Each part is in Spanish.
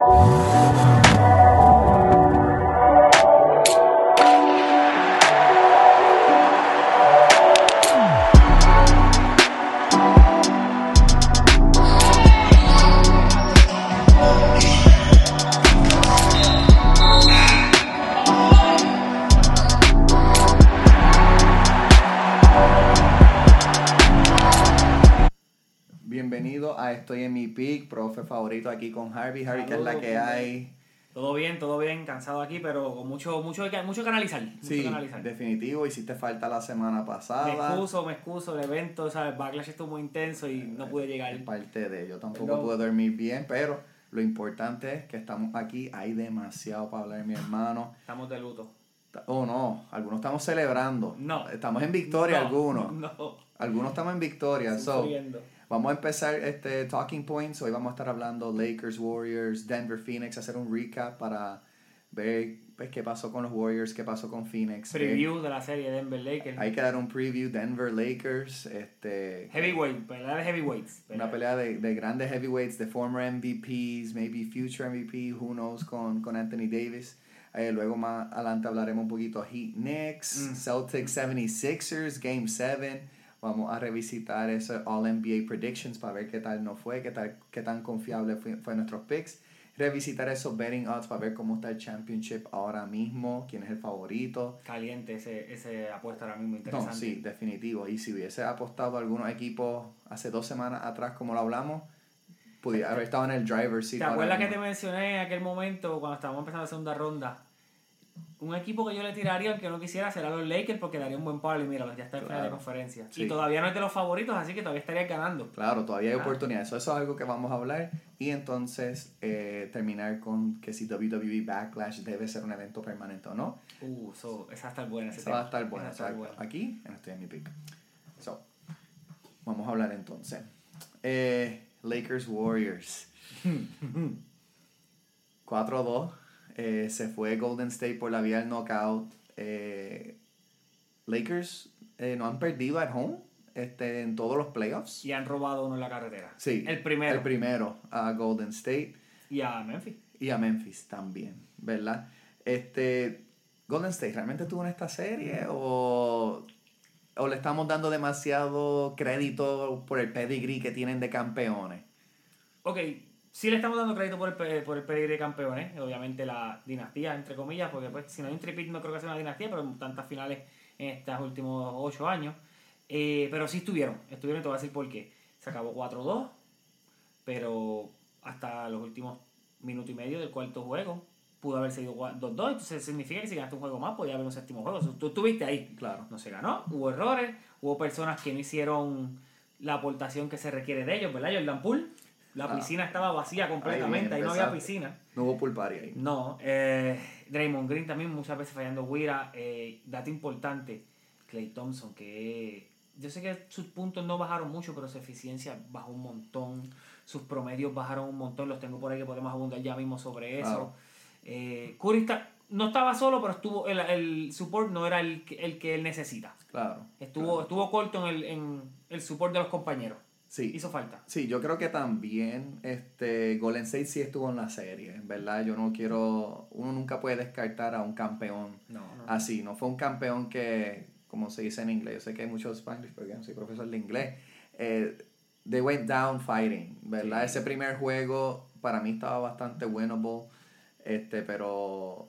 Bienvenido con Harvey. Harvey, ¿qué es la que hay? Todo bien, todo bien, cansado aquí, pero con mucho, mucho, que- mucho que analizar. Mucho Sí, que analizar. definitivo, hiciste falta la semana Me pasada. excuso, me excuso, el evento, ¿sabes? Backlash estuvo muy intenso y no pude llegar. Es parte de ello, tampoco pude dormir bien, pero lo importante es que estamos aquí, hay demasiado para hablar, mi hermano. Estamos de luto. Oh no, algunos estamos celebrando. No. Estamos en victoria No, algunos. No. Algunos estamos en victoria. So, Sufriendo. Vamos a empezar este Talking Points. Hoy vamos a estar hablando Lakers, Warriors, Denver, Phoenix, hacer un recap para ver pues, qué pasó con los Warriors, qué pasó con Phoenix. Preview de la serie Denver Lakers. Eh, hay que dar un preview Denver Lakers, este Heavyweight, pelea de heavyweights. una pelea de, de grandes heavyweights, de former MVPs, maybe future MVP, who knows, con, con Anthony Davis. Eh, luego más adelante hablaremos un poquito Heat Knicks, Mm. Celtics 76ers, Game 7. Vamos a revisitar esos All NBA Predictions para ver qué tal nos fue, qué, tal, qué tan confiable fue, fue nuestros picks. Revisitar esos betting odds para ver cómo está el championship ahora mismo, quién es el favorito. Caliente ese, ese apuesta ahora mismo No, interesante. sí, definitivo. Y si hubiese apostado a algunos equipos hace dos semanas atrás, como lo hablamos, pudiera haber estado en el driver seat. ¿Te acuerdas que te mencioné en aquel momento cuando estábamos empezando la segunda ronda? Un equipo que yo le tiraría, aunque no quisiera, será los Lakers porque daría un buen palo y mira, ya está en final de Claro. conferencia. Sí. Y todavía no es de los favoritos, así que todavía estaría ganando. Claro, todavía hay oportunidades. Eso, eso es algo que vamos a hablar. Y entonces eh, terminar con que si WWE Backlash debe ser un evento permanente o no. Uh, so, esa va a estar buena. Eso va a estar bueno. Esa estar. Aquí, en Estoy en mi pick. So, vamos a hablar entonces. Eh, Lakers Warriors. 4-2. Eh, se fue Golden State por la vía del knockout. Eh, Lakers eh, no han perdido at home este, en todos los playoffs. Y han robado uno en la carretera. Sí. El primero. El primero a Golden State y a Memphis. y a Memphis también, ¿verdad? Este, Golden State, ¿realmente tuvo en esta serie o, o le estamos dando demasiado crédito por el pedigree que tienen de campeones? Ok, sí le estamos dando crédito por el, por el pedigrí de campeones. Obviamente la dinastía, entre comillas, porque pues, si no hay un tripit no creo que sea una dinastía, pero tantas finales en estos últimos ocho años. Eh, pero sí estuvieron, estuvieron te voy a decir por qué. Se acabó 4-2, pero hasta los últimos minuto y medio del cuarto juego pudo haber sido 2-2, entonces significa que si ganaste un juego más podía haber un séptimo juego. Tú estuviste ahí. Claro. No se ganó, hubo errores, hubo personas que no hicieron la aportación que se requiere de ellos, ¿verdad? Jordan Poole, la Ah. piscina estaba vacía completamente, ahí, no había piscina. No hubo pool party ahí. No, eh, Draymond Green también muchas veces fallando Wira, eh, dato importante, Clay Thompson, que yo sé que sus puntos no bajaron mucho, pero su eficiencia bajó un montón, sus promedios bajaron un montón, los tengo por ahí que podemos abundar ya mismo sobre eso. Eh, Curry está- no estaba solo, pero estuvo el, el support no era el, que- el que él necesita. Claro. Estuvo, claro. estuvo corto en el, en el support de los compañeros. Sí. Hizo falta. Sí, yo creo que también este Golden State sí estuvo en la serie, ¿verdad? Yo no quiero, uno nunca puede descartar a un campeón No, no. así, no fue un campeón que, como se dice en inglés, yo sé que hay muchos Spanish, pero yo no soy profesor de inglés, eh, they went down fighting, ¿verdad? Sí. Ese primer juego para mí estaba bastante winnable, este, pero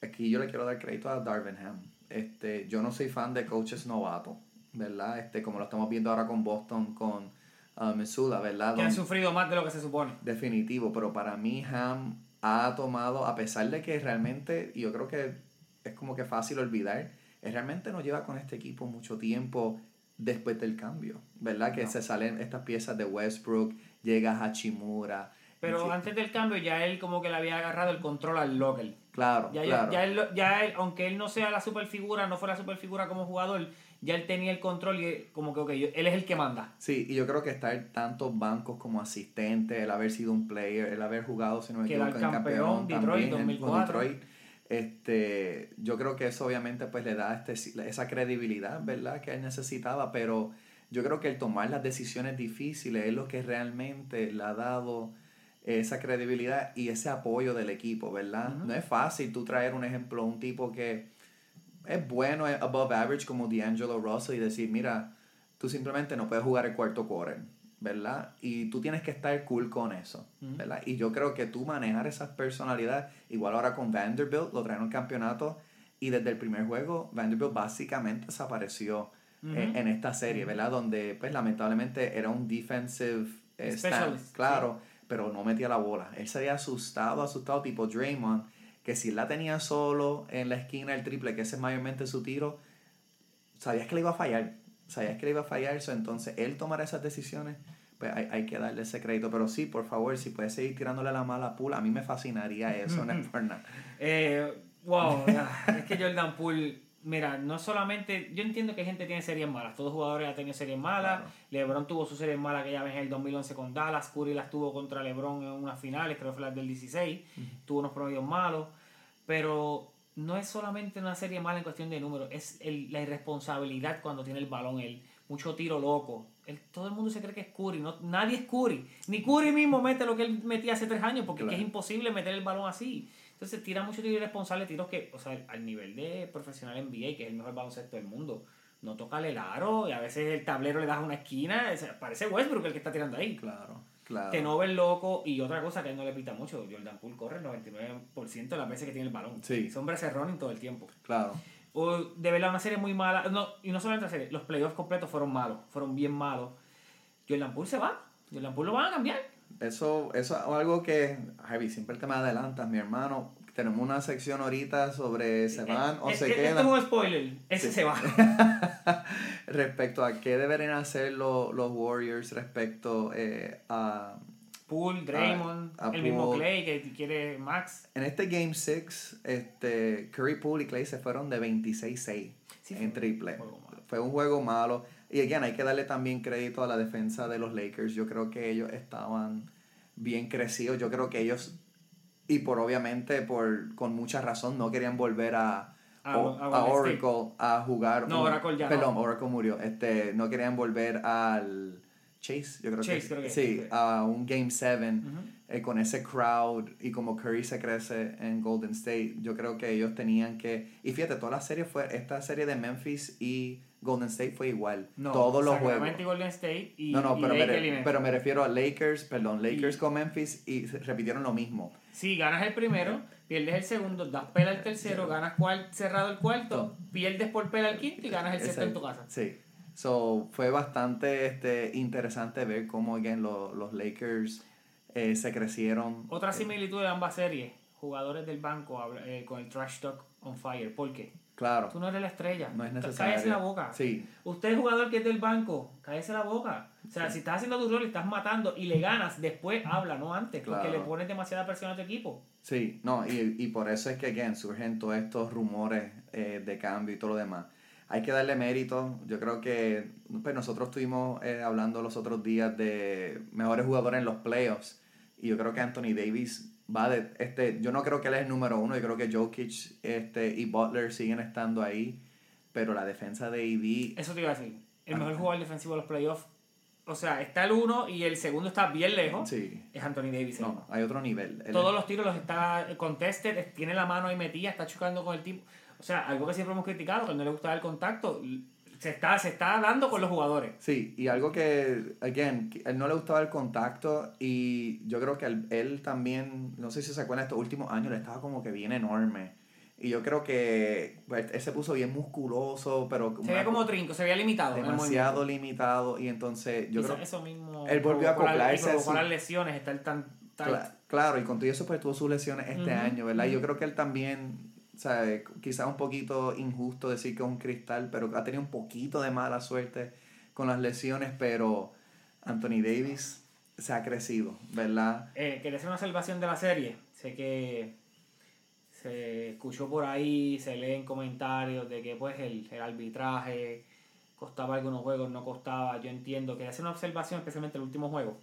aquí yo le quiero dar crédito a Darvin Ham. Este, yo no soy fan de coaches novatos, ¿verdad? Este, como lo estamos viendo ahora con Boston, con uh, Missoula, ¿verdad? Que han sufrido más de lo que se supone. Definitivo, pero para mí Ham ha tomado, a pesar de que realmente, y yo creo que es como que fácil olvidar, él realmente no lleva con este equipo mucho tiempo después del cambio, ¿verdad? Que No. se salen estas piezas de Westbrook, llega Hachimura. Pero Sí, antes del cambio ya él como que le había agarrado el control al local. Claro, Ya, ya- claro. ya, él, lo- ya él, aunque él no sea la superfigura, no fue la superfigura como jugador, ya él tenía el control y él- como que, ok, él es el que manda. Sí, y yo creo que estar tantos bancos como asistente, el haber sido un player, el haber jugado, si no me equivoco, en campeón, Detroit, también, en- con 2004. Detroit, este, yo creo que eso obviamente pues le da este, esa credibilidad, ¿verdad? Que él necesitaba, pero yo creo que el tomar las decisiones difíciles es lo que realmente le ha dado esa credibilidad y ese apoyo del equipo, ¿verdad? No es fácil tú traer un ejemplo, un tipo que es bueno, es above average como D'Angelo Russell y decir, mira, tú simplemente no puedes jugar el cuarto quarter, ¿verdad? Y tú tienes que estar cool con eso, ¿verdad? Y yo creo que tú manejar esas personalidades, igual ahora con Vanderbilt, lo traen un campeonato y desde el primer juego Vanderbilt básicamente desapareció en, en, esta serie, ¿verdad? Donde pues lamentablemente era un defensive eh, stand, claro, pero no metía la bola. Él se había asustado, asustado tipo Draymond, que si la tenía solo en la esquina el triple, que ese es mayormente su tiro, sabías que le iba a fallar, sabías que le iba a fallar, eso, entonces él tomar esas decisiones, pues hay, hay, que darle ese crédito. Pero sí, por favor, si puedes seguir tirándole la mala pula, a mí me fascinaría eso, no es por nada. Eh, wow, es que Jordan Poole Mira, no solamente. Yo entiendo que gente tiene series malas. Todos los jugadores han tenido series malas. LeBron tuvo su serie mala que ya ves en el 2011 con Dallas. Curry las tuvo contra LeBron en unas finales, creo que fue la del 16. Tuvo unos promedios malos. Pero no es solamente una serie mala en cuestión de números. Es el, la irresponsabilidad cuando tiene el balón. El mucho tiro loco. El, todo el mundo se cree que es Curry. No, nadie es Curry. Ni Curry mismo mete lo que él metía hace tres años porque es imposible meter el balón así. Entonces tira mucho tiro irresponsable, tiros que, o sea, al nivel de profesional NBA, que es el mejor baloncesto del mundo, no toca el aro y a veces el tablero le das una esquina, parece Westbrook el que está tirando ahí. Claro, claro. Que no ve el loco y otra cosa que él no le pita mucho, Jordan Poole corre el 99% de las veces que tiene el balón. Sí. Hombre hace running todo el tiempo. Claro. O, de verdad, una serie muy mala, no, y no solamente la serie, los playoffs completos fueron malos, fueron bien malos. Jordan Poole se va, Jordan Poole lo van a cambiar eso, eso es algo que, Javi, siempre te me adelantas, mi hermano. Tenemos una sección ahorita sobre se eh, van o eh, se eh, quedan. Esto es un spoiler, ese se va. respecto a qué deberían hacer los, los Warriors respecto a Poole, Draymond, el mismo Clay que quiere Max. En este Game 6, este, Curry, Poole y Clay se fueron de 26-6 en triple. Fue un juego malo. Y again, hay que darle también crédito a la defensa de los Lakers. Yo creo que ellos estaban bien crecidos. Yo creo que ellos, y por obviamente, por con mucha razón, no querían volver a, a, Oracle a jugar. No, Oracle ya. Perdón, Oracle murió. Este, no querían volver al Chase, yo creo que, creo que sí, a un Game 7 eh, con ese crowd y como Curry se crece en Golden State, yo creo que ellos tenían que y fíjate, toda la serie fue esta serie de Memphis y Golden State fue igual. No, todos los juegos. Y Golden State y, no, no, pero, me, pero me refiero a Lakers, perdón, Lakers con Memphis y repitieron lo mismo. Sí, ganas el primero, pierdes el segundo, das pela el tercero, ganas cual, cerrado el cuarto, pierdes por pela el quinto y ganas el sexto en tu casa. Sí. So, fue bastante este, interesante ver cómo again, los Lakers eh, se crecieron. Otra similitud de ambas series, jugadores del banco eh, con el trash talk on fire. ¿Por qué? Claro. Tú no eres la estrella. No es necesario. Cállese la boca. Sí. Usted es jugador que es del banco. Cállese la boca. O sea, si estás haciendo tu rol y estás matando y le ganas, después habla, no antes. Porque le pones demasiada presión a tu equipo. Sí, no, y, y por eso es que, again, surgen todos estos rumores eh, de cambio y todo lo demás hay que darle mérito. Yo creo que pues nosotros estuvimos eh, hablando los otros días de mejores jugadores en los playoffs. Y yo creo que Anthony Davis va de. Este, yo no creo que él es el número uno. Yo creo que Jokic este, y Butler siguen estando ahí. Pero la defensa de AD. Eso te iba a decir. El mejor jugador defensivo de los playoffs. O sea, está el uno y el segundo está bien lejos. Sí. Es Anthony Davis. No, hay otro nivel. Todos los tiros los está contested, tiene la mano ahí metida, está chocando con el tipo. O sea, algo que siempre hemos criticado, que no le gusta el contacto, se está, se está dando con los jugadores. Sí, y algo que, again, él no le gustaba el contacto y yo creo que él, también, no sé si se acuerdan, estos últimos años le estaba como que bien enorme. Y yo creo que pues, él se puso bien musculoso, pero... Se veía como trinco, se veía limitado. Demasiado limitado y entonces yo creo... Eso mismo... Él volvió a acoplarse. Con las lesiones, estar tan... claro, y con todo eso pues tuvo sus lesiones este año, ¿verdad? Y yo creo que él también sea, quizás un poquito injusto decir que es un cristal, pero ha tenido un poquito de mala suerte con las lesiones, pero Anthony Davis se ha crecido, ¿verdad? Eh, quería hacer una observación de la serie. Sé que se escuchó por ahí, se lee en comentarios de que pues el, el arbitraje costaba algunos juegos, no costaba. Yo entiendo. Quería hacer una observación, especialmente el último juego.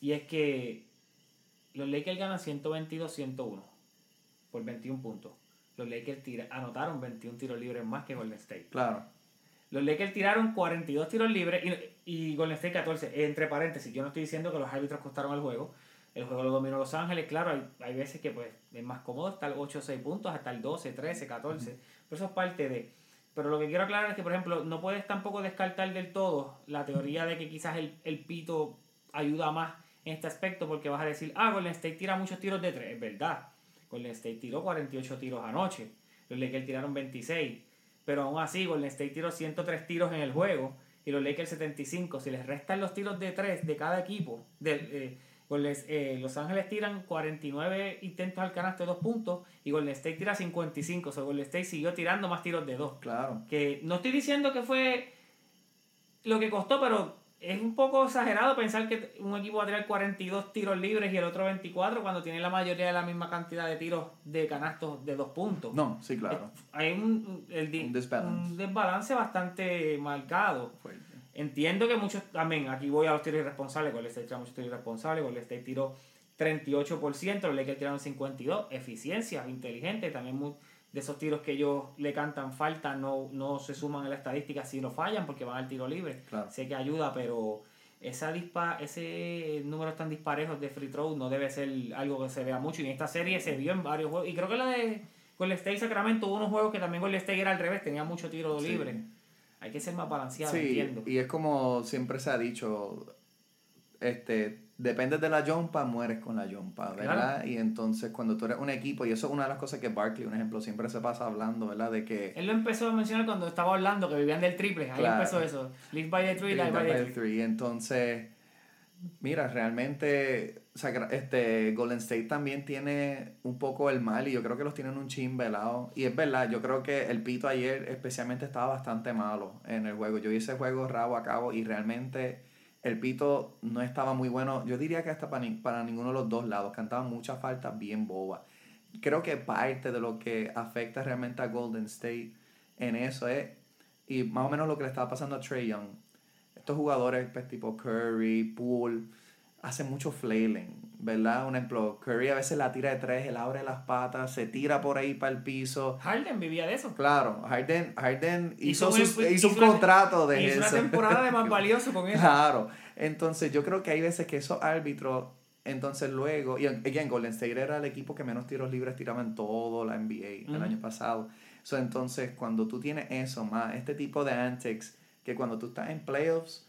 Y es que los Lakers ganan 122-101 por 21 puntos los Lakers tira, anotaron 21 tiros libres más que Golden State. Claro. Los Lakers tiraron 42 tiros libres y, y Golden State 14. Entre paréntesis, yo no estoy diciendo que los árbitros costaron el juego. el juego lo dominó Los Ángeles. Claro, hay, hay veces que pues es más cómodo estar 8 o 6 puntos, hasta el 12, 13, 14. Pero eso es parte de. Pero lo que quiero aclarar es que, por ejemplo, no puedes tampoco descartar del todo la teoría de que quizás el, el pito ayuda más en este aspecto, porque vas a decir, ah, Golden State tira muchos tiros de 3. Es verdad. Golden State tiró 48 tiros anoche. Los Lakers tiraron 26. Pero aún así, Golden State tiró 103 tiros en el juego y los Lakers 75. Si les restan los tiros de 3 de cada equipo, de, eh, Golden- eh, Los Ángeles tiran 49 intentos al canasto de 2 puntos y Golden State tira 55. O sea, Golden State siguió tirando más tiros de 2. Claro. Que no estoy diciendo que fue lo que costó, pero es un poco exagerado pensar que un equipo va a tirar 42 tiros libres y el otro 24 cuando tiene la mayoría de la misma cantidad de tiros de canastos de 2 puntos. No, sí, claro. Hay un, el Un desbalance. un desbalance bastante marcado. Fuerte. Entiendo que muchos, también, aquí voy a los tiros irresponsables, Golden State tiró muchos tiros irresponsables, Golden State tiró 38%, los Lakers tiraron 52%, eficiencia, inteligente, también mu- de esos tiros que ellos le cantan falta no, no se suman en la estadística si no fallan porque van al tiro libre. Claro. Sé que ayuda, pero esa dispa ese número tan disparejos de free throw no debe ser algo que se vea mucho. Y en esta serie se vio en varios juegos. Y creo que la de Golden State Sacramento hubo unos juegos que también Golden State era al revés, tenía mucho tiro Sí. libre. Hay que ser más balanceado, Sí, entiendo. y es como siempre se ha dicho, este, dependes de la jumpa, mueres con la jumpa, ¿verdad? Y entonces cuando tú eres un equipo, y eso es una de las cosas que Barkley, un ejemplo, siempre se pasa hablando, ¿verdad? De que... Él lo empezó a mencionar cuando estaba hablando que vivían del triple. Ahí Claro. empezó eso. Live by the tree, live by the tree. three. Entonces, mira, realmente, este, Golden State también tiene un poco el mal y yo creo que los tienen un chin velado. Y es verdad, yo creo que el pito ayer especialmente estaba bastante malo en el juego. Yo ese juego rabo a cabo y realmente el pito no estaba muy bueno. Yo diría que hasta para, ni- para ninguno de los dos lados. Cantaban muchas faltas bien bobas. Creo que parte de lo que afecta realmente a Golden State en eso es, y más o menos lo que le estaba pasando a Trey Young. Estos jugadores pues, tipo Curry, Poole, hacen mucho flailing, ¿verdad? Un ejemplo, Curry a veces la tira de tres, él abre las patas, se tira por ahí para el piso. Harden vivía de eso. Claro, Harden, Harden hizo, Hizo un- hizo un hizo una- contrato de Hizo una eso. temporada de más valioso con eso. Claro, entonces yo creo que hay veces que esos árbitros, entonces luego, y again, Golden State era el equipo que menos tiros libres tiraba en todo la NBA el año pasado. So, entonces, cuando tú tienes eso, más este tipo de antics, que cuando tú estás en playoffs,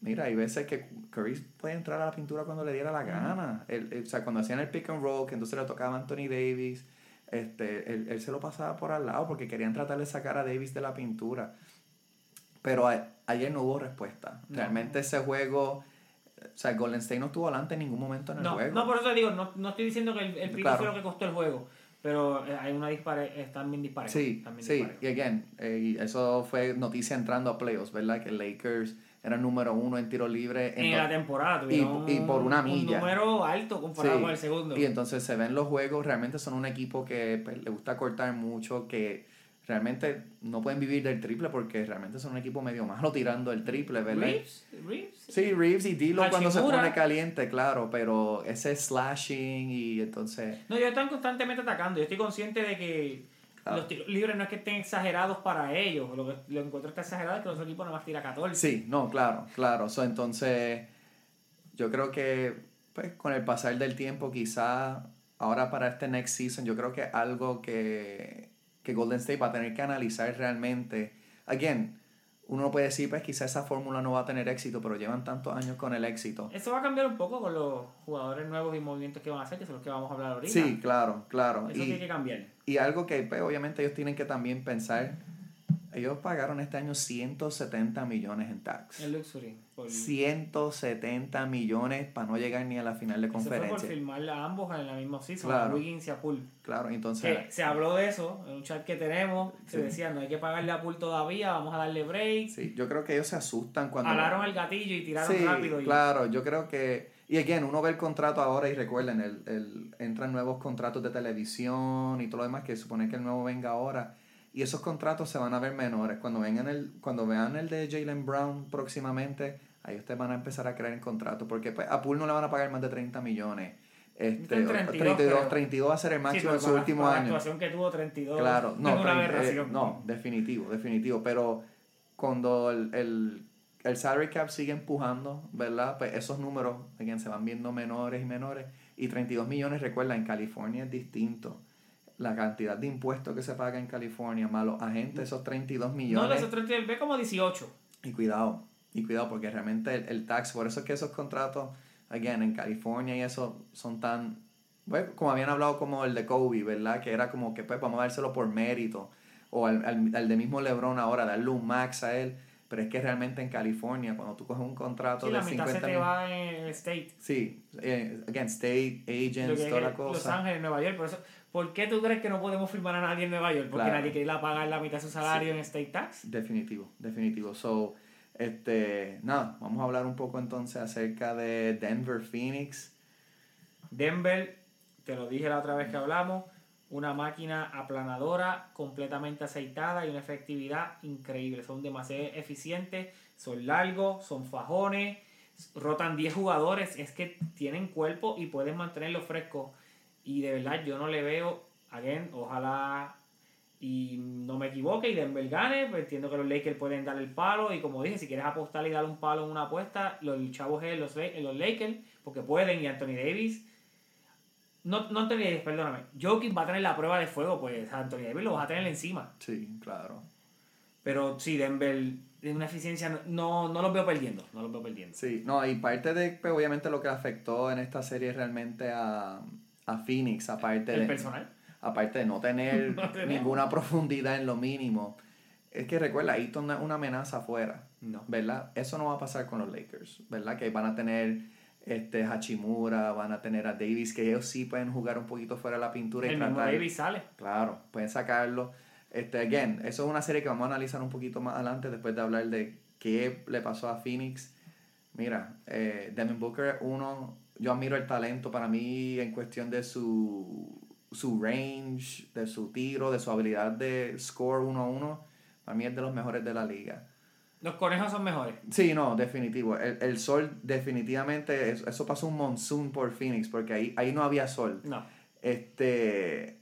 mira, hay veces que Curry puede entrar a la pintura cuando le diera la gana. El- el- o sea, cuando hacían el pick and roll, que entonces le tocaba a Anthony Davis, este, él, él se lo pasaba por al lado porque querían tratar de sacar a Davis de la pintura. Pero a- ayer no hubo respuesta. No. Realmente ese juego, o sea, Golden State no estuvo adelante en ningún momento en el No, juego. no, por eso te digo, no, no estoy diciendo que el, el Claro. fue lo que costó el juego. Pero eh, hay una dispare, están bien disparejos. Sí, sí, y again, eh, eso fue noticia entrando a playoffs, ¿verdad? Que Lakers era número uno en tiro libre. En la temporada y- y por una un- milla. Un número alto comparado Sí, con el segundo. Y entonces se ven los juegos, realmente son un equipo que pues, le gusta cortar mucho, que realmente no pueden vivir del triple porque realmente son un equipo medio malo tirando el triple, ¿verdad? Reeves, Reeves. Sí, Reeves y Dilo cuando se pone caliente, claro, pero ese slashing y entonces... No, ellos están constantemente atacando. Yo estoy consciente de que Los tiros libres no es que estén exagerados para ellos. Lo que lo encuentro está exagerado es que los equipos nada más tira 14. Sí, no, claro, claro. So, entonces, yo creo que pues, con el pasar del tiempo, quizá ahora para este next season, yo creo que algo que, que Golden State va a tener que analizar realmente. Again, uno puede decir, pues quizá esa fórmula no va a tener éxito, pero llevan tantos años con el éxito. Eso va a cambiar un poco con los jugadores nuevos y movimientos que van a hacer, que son los que vamos a hablar ahorita. Sí, claro, claro. Eso Y- tiene que cambiar. Y algo que pues, obviamente ellos tienen que también pensar, ellos pagaron este año 170 millones en tax. El Luxury. Por, 170 millones para no llegar ni a la final de eso fue por conferencia. firmar a ambos en la misma season, Claro. a Wiggins y a Poole. Claro, entonces, Que se habló de eso en un chat que tenemos. Se Sí. decía, no hay que pagarle a Poole todavía, vamos a darle break. sí, yo creo que ellos se asustan cuando... Alaron el gatillo y tiraron Sí, rápido. Y, claro, yo creo que... Y again, uno ve el contrato ahora y recuerden, el, el, entran nuevos contratos de televisión y todo lo demás que supone que el nuevo venga ahora. Y esos contratos se van a ver menores. Cuando, vengan el, cuando vean el de Jalen Brown próximamente, ahí ustedes van a empezar a creer en contrato. Porque pues, a Poole no le van a pagar más de 30 millones. Este, En 32, 32, creo. 32 va a ser el Sí, máximo pero en su la- último La año. actuación que tuvo 32 Claro, no, es una pero, eh, aberración. no, definitivo, definitivo. Pero cuando el, el, el salary cap sigue empujando, ¿verdad? Pues esos números, again, se van viendo menores y menores. Y 32 millones, recuerda, en California es distinto. La cantidad de impuestos que se paga en California, más los agentes, esos 32 millones. No, esos 32, ve como 18. Y cuidado, y cuidado, porque realmente el, el tax, por eso es que esos contratos, again, en California y eso son tan, bueno, como habían hablado como el de Kobe, ¿verdad? Que era como que pues vamos a dárselo por mérito. O al, al, al de mismo LeBron ahora, darle un max a él pero es que realmente en California, cuando tú coges un contrato Sí, de la mitad 50 se te va en el state. Sí, eh, again, state, agents, toda la es Los cosa. Ángeles, Nueva York, por eso. ¿Por qué tú crees que no podemos firmar a nadie en Nueva York? Porque Claro. nadie quiere ir a pagar la mitad de su salario en state tax. Definitivo, definitivo. So, este, nada, vamos a hablar un poco entonces acerca de Denver Phoenix. Denver, te lo dije la otra vez que hablamos, una máquina aplanadora, completamente aceitada y una efectividad increíble. Son demasiado eficientes, son largos, son fajones, rotan 10 jugadores, es que tienen cuerpo y pueden mantenerlo fresco. Y de verdad yo no le veo, again, ojalá y no me equivoque y Denver gane, pues entiendo que los Lakers pueden dar el palo y como dije, si quieres apostar y dar un palo en una apuesta, los chavos es los, La- los Lakers, porque pueden y Anthony Davis no, no Anthony Davis, perdóname. Jokic va a tener la prueba de fuego, pues Anthony Davis lo vas a tener encima. Sí, claro. Pero sí, Denver, de una eficiencia, no, no los veo perdiendo. No los veo perdiendo. Sí, no, y parte de, pues, obviamente, lo que afectó en esta serie realmente a, a Phoenix, aparte El de, personal. aparte de no tener No ninguna profundidad en lo mínimo, es que recuerda, ahí está una, una amenaza afuera, No. ¿verdad? Eso no va a pasar con los Lakers, ¿verdad? Que van a tener este Hachimura, van a tener a Davis, que ellos sí pueden jugar un poquito fuera de la pintura y El mismo tratar- Davis sale. Claro, pueden sacarlo. Este, again, eso es una serie que vamos a analizar un poquito más adelante después de hablar de qué le pasó a Phoenix. Mira, eh, Devin Booker, uno, yo admiro el talento para mí en cuestión de su, su range, de su tiro, de su habilidad de score 1 a 1. Para mí es de los mejores de la liga. Los conejos son mejores. Sí, no, definitivo. El, el sol, definitivamente, eso, eso pasó un monsoon por Phoenix, porque ahí, ahí no había sol. No. Este.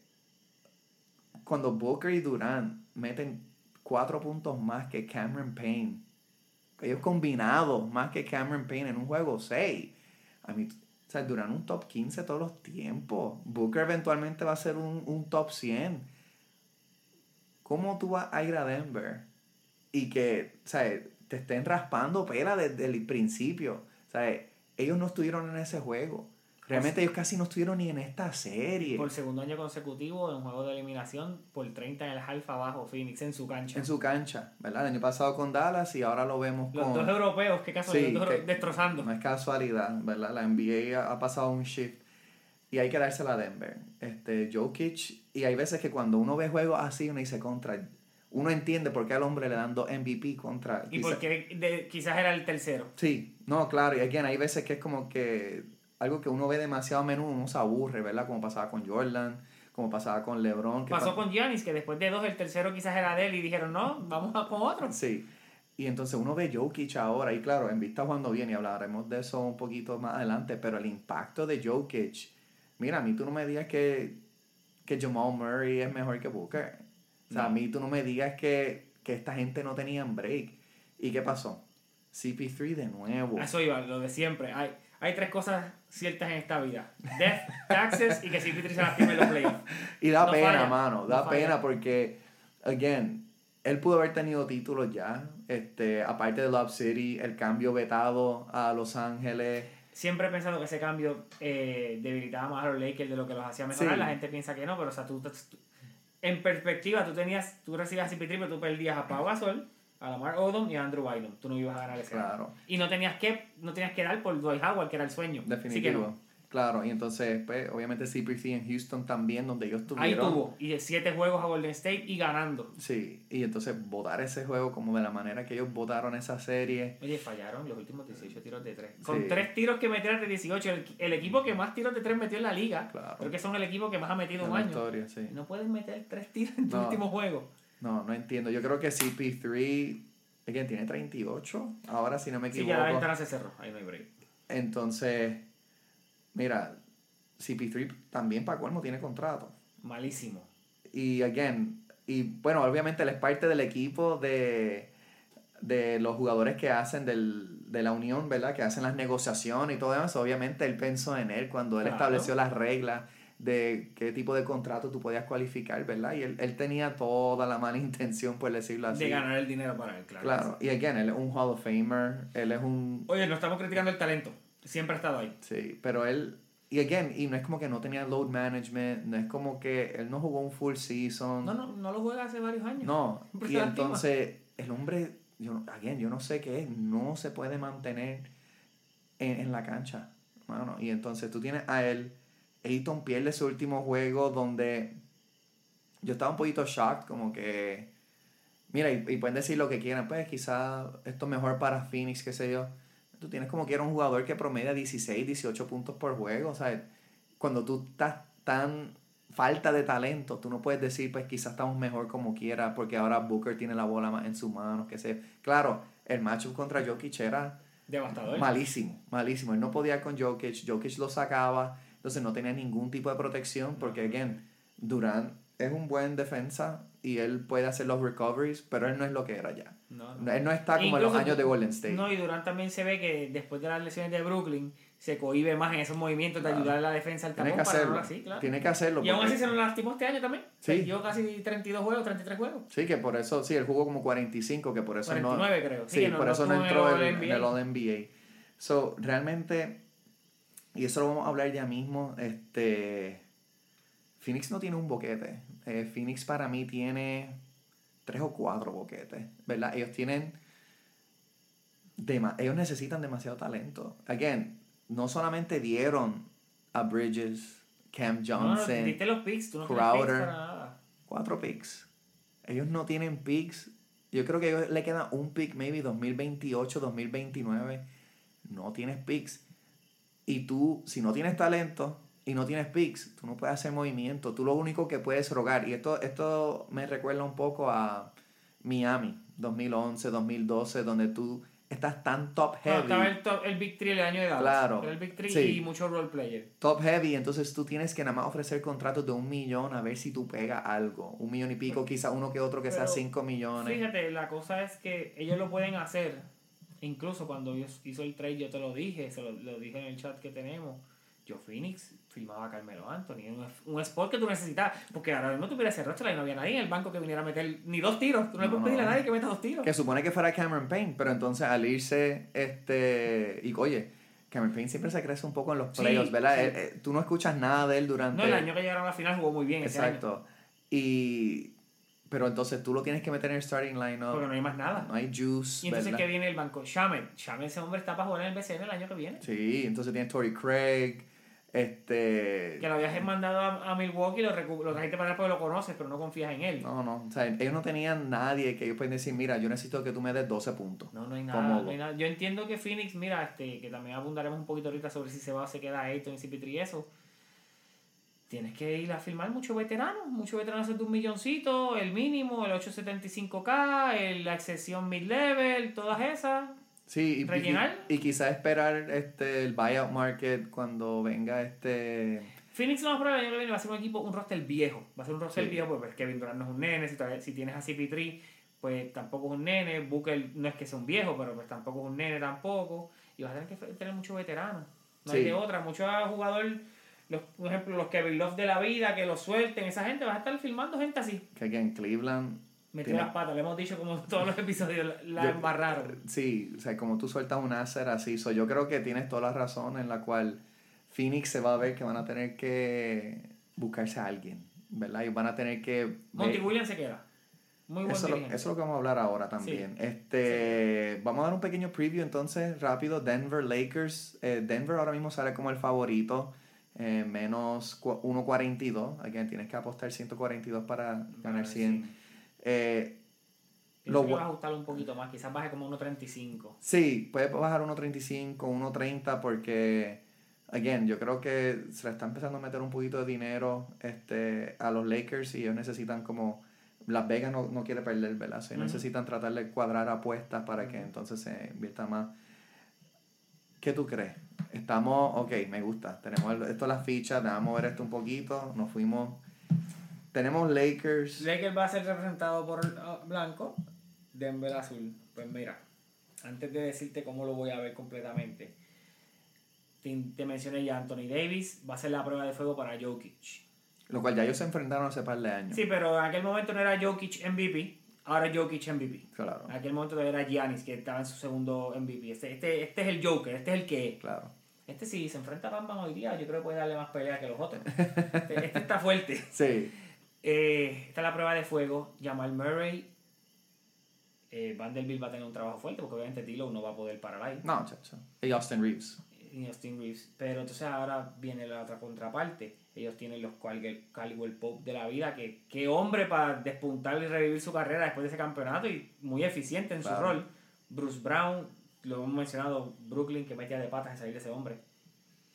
Cuando Booker y Durant meten cuatro puntos más que Cameron Payne, ellos combinados más que Cameron Payne en un juego 6. A mí, o sea, Durant un top 15 todos los tiempos. Booker eventualmente va a ser un, un top 100. ¿Cómo tú vas a ir a Denver y que, sea, te estén raspando pela desde el principio? Sea, ellos no estuvieron en ese juego. Realmente ellos casi no estuvieron ni en esta serie. Por segundo año consecutivo en juego de eliminación, por 30 en el halfa abajo, Phoenix en su cancha. en su cancha, ¿verdad? El año pasado con Dallas y ahora lo vemos Los con... dos europeos, qué caso, Sí, los dos que- destrozando. No es casualidad, ¿verdad? La NBA ha, ha pasado un shift y hay que dársela a Denver. Este, Jokic, y hay veces que cuando uno ve juegos así, uno dice contra... Uno entiende por qué al hombre le dan dos MVP contra... Y quizá- porque de- quizás era el tercero. Sí, no, claro, y again, hay veces que es como que algo que uno ve demasiado a menudo, uno se aburre, ¿verdad? Como pasaba con Jordan, como pasaba con LeBron. que Pasó pa- con Giannis, que después de dos, el tercero quizás era de él y dijeron, no, vamos a con otro. Sí. Y entonces uno ve Jokic ahora, y claro, en vista jugando bien, y hablaremos de eso un poquito más adelante, pero el impacto de Jokic, mira, a mí tú no me digas que, que Jamal Murray es mejor que Booker. O sea, a mí tú no me digas que, que esta gente no tenía break. ¿Y qué pasó? CP3 de nuevo. Eso iba, lo de siempre. Hay, hay tres cosas ciertas en esta vida. Death, taxes y que si Pitri se lastime en los playoffs. Y da No pena, falla, mano, da no falla. pena porque, again, él pudo haber tenido títulos ya, este, aparte de Love City, el cambio vetado a Los Ángeles. Siempre he pensado que ese cambio eh, debilitaba más a los Lakers de lo que los hacía mejorar. Sí. La gente piensa que no, pero o sea, tú, tú- en perspectiva, tú tenías, tú recibías a CP3, pero tú perdías a Pau Gasol, a Lamar Odom y a Andrew Bynum. Tú no ibas a ganar ese Claro. Y no tenías que, no tenías que dar por Dwight Howard, que era el sueño. Así que Definitivo. no. Claro, y entonces, pues, obviamente CP3 en Houston también, donde ellos Ahí tuvieron. tuvo. Y de siete juegos a Golden State y ganando. Sí, y entonces votar ese juego como de la manera que ellos votaron esa serie. Oye, fallaron los últimos 18 tiros de 3. Con Sí. tres tiros que metieron de 18, el, el equipo que más tiros de 3 metió en la liga. Claro. Creo que son el equipo que más ha metido en un año. historia, sí. No puedes meter tres tiros en tu No. último juego. No, no entiendo. Yo creo que CP3, again, tiene 38, ahora si no me Sí, equivoco. ya la ventana se cerró. Ahí no hay break. Entonces, mira, CP3 también para colmo tiene contrato. Malísimo. Y again, y bueno, obviamente él es parte del equipo de, de los jugadores que hacen del, de la unión, ¿verdad? Que hacen las negociaciones y todo eso. Obviamente él pensó en él cuando él Claro. estableció las reglas de qué tipo de contrato tú podías cualificar, ¿verdad? Y él, él tenía toda la mala intención, por decirlo así. De ganar el dinero para él, claro. Claro, y again, él es un Hall of Famer, él es un... Oye, no estamos criticando el talento. Siempre ha estado ahí. Sí, pero él... Y again, y no es como que no tenía load management, no es como que él no jugó un full season. No, no, no lo juega hace varios años. No, y entonces el hombre, yo, again, yo no sé qué es, no se puede mantener en, en la cancha. Mano. Y entonces tú tienes a él, Ayton pierde su último juego donde yo estaba un poquito shocked, como que, mira, y, y pueden decir lo que quieran, pues quizá esto es mejor para Phoenix, qué sé yo. Tú tienes como que era un jugador que promedia 16, 18 puntos por juego, o sea, cuando tú estás tan falta de talento, tú no puedes decir, pues quizás estamos mejor como quiera, porque ahora Booker tiene la bola más en sus manos, que sé. Claro, el matchup contra Jokic era Devastador. malísimo, malísimo. Él no podía con Jokic, Jokic lo sacaba, entonces no tenía ningún tipo de protección, porque, again, Durant es un buen defensa y él puede hacer los recoveries, pero él no es lo que era ya. No, no. Él no está como en los años de Golden State. No, y Durant también se ve que después de las lesiones de Brooklyn se cohibe más en esos movimientos de Claro. ayudar a la defensa al tiene tapón que para hacerlo. no así, claro. Tiene que hacerlo. Y aún así se nos lastimó este año también. Sí. Perdió casi 32 juegos, 33 juegos. Sí, que por eso, sí, él jugó como 45, que por eso no... 49 creo. Sí, que no- por no eso no entró el en el, All-NBA. en el All-NBA. So, realmente, y eso lo vamos a hablar ya mismo, este... Phoenix no tiene un boquete. Eh, Phoenix para mí tiene tres o cuatro boquetes, ¿verdad? Ellos tienen... dema- ellos necesitan demasiado talento. Again, no solamente dieron a Bridges, Cam Johnson, no, diste los picks, tú no tienes Crowder. picks para nada. cuatro picks. Ellos no tienen picks. Yo creo que a ellos le queda un pick, maybe 2028, 2029. No tienes picks. Y tú, si no tienes talento y no tienes picks, tú no puedes hacer movimiento. Tú lo único que puedes rogar. Y esto, esto me recuerda un poco a Miami, 2011, 2012, donde tú estás tan top heavy. estaba el, top- el Big 3 el año de Dallas. Claro. El Big 3 Sí. y mucho role player. top heavy, entonces tú tienes que nada más ofrecer contratos de un millón a ver si tú pegas algo. Un millón y pico, quizá uno que otro que sea cinco millones. Fíjate, la cosa es que ellos lo pueden hacer. Incluso cuando yo hizo el trade, yo te lo dije, se lo, lo dije en el chat que tenemos. Yo Phoenix firmaba a Carmelo Anthony, un, un spot que tú necesitabas, porque ahora mismo tuviera ese roster y no había nadie en el banco que viniera a meter ni dos tiros. Tú no, le No, puedes pedir a no. nadie que meta dos tiros. Que supone que fuera Cameron Payne, pero entonces al irse, este, y oye, Cameron Payne siempre se crece un poco en los Sí, playoffs, ¿verdad? sí. Él- eh, tú no escuchas nada de él durante... No, el año que llegaron a la final jugó muy bien ese año. Exacto. Y... Pero entonces tú lo tienes que meter en el starting lineup. Porque no hay más nada. No hay juice, Y entonces, ¿verdad? ¿qué viene el banco? Shaman. Shaman, ese hombre está para jugar en el BCN el año que viene. Sí, entonces tienes Tory Craig, este... Que lo habías mandado a, a Milwaukee, lo, recu- lo trajiste para acá porque lo conoces, pero no confías en él. No, no, o sea, ellos no tenían nadie que ellos pueden decir, mira, yo necesito que tú me des 12 puntos. No, no hay nada, Cómodo. no hay nada. Yo entiendo que Phoenix, mira, este, que también abundaremos un poquito ahorita sobre si se va o se queda Ayton y CP3 y eso. Tienes que ir a firmar muchos veteranos, muchos veteranos de un milloncito, el mínimo, el 875k, el, la excesión mid-level, todas esas. Sí, y, y, ¿Rellenar? y quizás esperar este, el buyout market cuando venga este... Phoenix lo más probable que viene va a ser un equipo, un roster viejo. Va a ser un roster Sí. viejo, pues Kevin Durant no es un nene, si, tienes a CP3, pues tampoco es un nene. Booker no es que sea un viejo, pero pues tampoco es un nene tampoco. Y vas a tener que tener muchos veteranos. No hay Sí. de otra. Muchos jugadores, los, por ejemplo, los Kevin Love de la vida, que los suelten, esa gente, vas a estar filmando gente así. Que aquí en Cleveland... Metió las patas, le hemos dicho como todos los episodios, la, Yo- embarraron. Sí, o sea, como tú sueltas un asset así, so, yo creo que tienes toda la razón en la cual Phoenix se va a ver que van a tener que buscarse a alguien, ¿verdad? Y van a tener que... Monty Williams se queda. Muy buen Eso, es lo- dirigente. eso es lo que vamos a hablar ahora también. Este, Vamos a dar un pequeño preview entonces, rápido. Denver Lakers. Eh, Denver ahora mismo sale como el favorito. eh, menos cu- 1.42. Again, tienes que apostar 142 para ganar 100. Eh, Lo que bu- va a ajustarlo un poquito más, quizás baje como 1.35. Sí, puede bajar 1.35, 1.30 porque, again, yo creo que se le está empezando a meter un poquito de dinero este, a los Lakers y ellos necesitan como... Las Vegas no, no quiere perder, ¿verdad? So, Ujú. necesitan tratar de cuadrar apuestas para que entonces se invierta más. ¿Qué tú crees? Estamos, ok, me gusta. Tenemos el- esto las fichas, déjame mover esto un poquito. Nos fuimos. Tenemos Lakers. Lakers va a ser representado por uh, blanco, Denver azul. Pues mira, antes de decirte cómo lo voy a ver completamente, te, te mencioné ya Anthony Davis, va a ser la prueba de fuego para Jokic. Lo cual ya ellos se enfrentaron hace par de años. Sí, pero en aquel momento no era Jokic MVP, ahora Jokic MVP. Claro, En aquel momento era Giannis, que estaba en su segundo MVP. Este, este, este es el Joker, este es el que... claro. Este si se enfrenta a Bam Bam hoy día, yo creo que puede darle más pelea que los otros. Este, este está fuerte. Sí, Eh, esta es la prueba de fuego. Jamal Murray. Eh, Vanderbilt va a tener un trabajo fuerte porque obviamente Tilo no va a poder parar ahí. no, chacho. Y Austin Reeves. Ni Austin Reeves. Pero entonces ahora viene la otra contraparte. Ellos tienen los Caldwell Caldwell Pope de la vida. Que, qué hombre para despuntar y revivir su carrera después de ese campeonato y muy eficiente en su rol. Bruce Brown, lo hemos mencionado, Brooklyn que metía de patas en salir de ese hombre.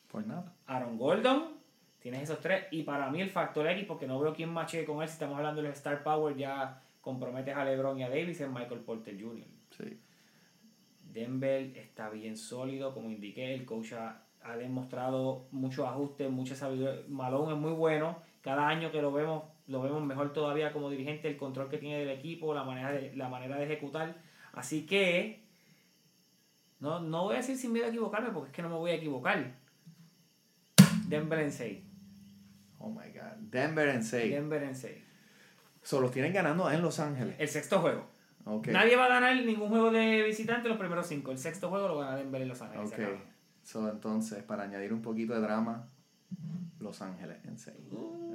Pues nada. Aaron Gordon, tienes esos tres. Y para mí el factor X, porque no veo quién mache con él, si estamos hablando del Star Power, ya comprometes a LeBron y a Davis, es Michael Porter Jr. Sí. Denver está bien sólido, como indiqué, el coach ha, ha demostrado muchos ajustes, mucha sabiduría. Malone es muy bueno, cada año que lo vemos, lo vemos mejor todavía como dirigente, el control que tiene del equipo, la manera de, la manera de ejecutar. Así que, no, no voy a decir sin miedo a equivocarme, porque es que no me voy a equivocar. Denver en 6. Oh my God. Denver en 6. Denver en 6. Solo los tienen ganando en Los Ángeles. El sexto juego. Ok. Nadie va a ganar ningún juego de visitante los primeros cinco. El sexto juego lo gana Denver en Los Ángeles. se Ok. acaba. So, entonces, para añadir un poquito de drama, Los Ángeles en 6.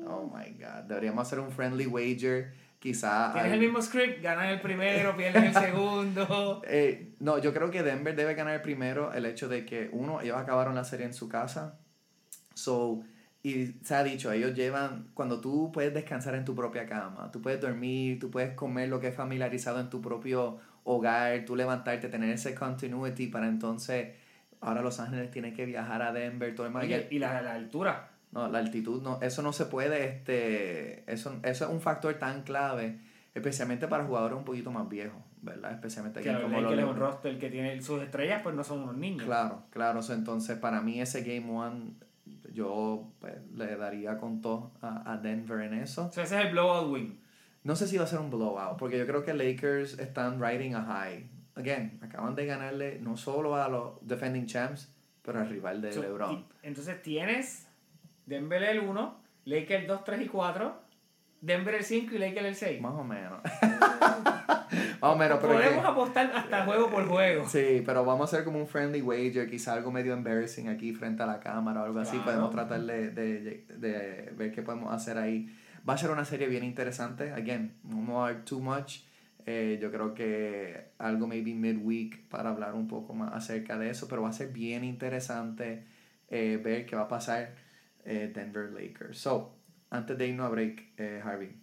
Oh my God. Deberíamos hacer un friendly wager. Quizá. Tienes al- el mismo script, ganan el primero, pierden el segundo. Eh, no, yo creo que Denver debe ganar primero el hecho de que, uno, ellos acabaron la serie en su casa. So, y se ha dicho, ellos llevan, cuando tú puedes descansar en tu propia cama, tú puedes dormir, tú puedes comer lo que es familiarizado en tu propio hogar, tú levantarte, tener ese continuity para entonces, ahora Los Ángeles tiene que viajar a Denver, todo el mundo- Oye, y la, la altura. no, la altitud, no, eso no se puede, este, eso, eso es un factor tan clave, especialmente para jugadores un poquito más viejos, ¿verdad? Especialmente Que aquí como los Lakers es un roster que tiene sus estrellas, pues no son unos niños. Claro, claro. entonces, para mí ese Game One, yo pues, le daría con todo a, a Denver en eso. O sea, ese es el blowout win. No sé si va a ser un blowout, porque yo creo que Lakers están riding a high. Again, acaban de ganarle no solo a los defending champs, pero al rival de So, LeBron. entonces tienes Denver el 1, Lakers 2, 3 y 4, Denver el 5 y Lakers el 6. Más o menos. Más o menos, pero que- Podemos apostar hasta juego por juego. Sí, pero vamos a hacer como un friendly wager, quizá algo medio embarrassing aquí frente a la cámara o algo así. Claro. Podemos tratar de, de, de ver qué podemos hacer ahí. Va a ser una serie bien interesante. Again, no dar too much. Eh, yo creo que algo maybe midweek para hablar un poco más acerca de eso, pero va a ser bien interesante eh, ver qué va a pasar eh, Denver Lakers. So, antes de irnos a break, eh, Harvey,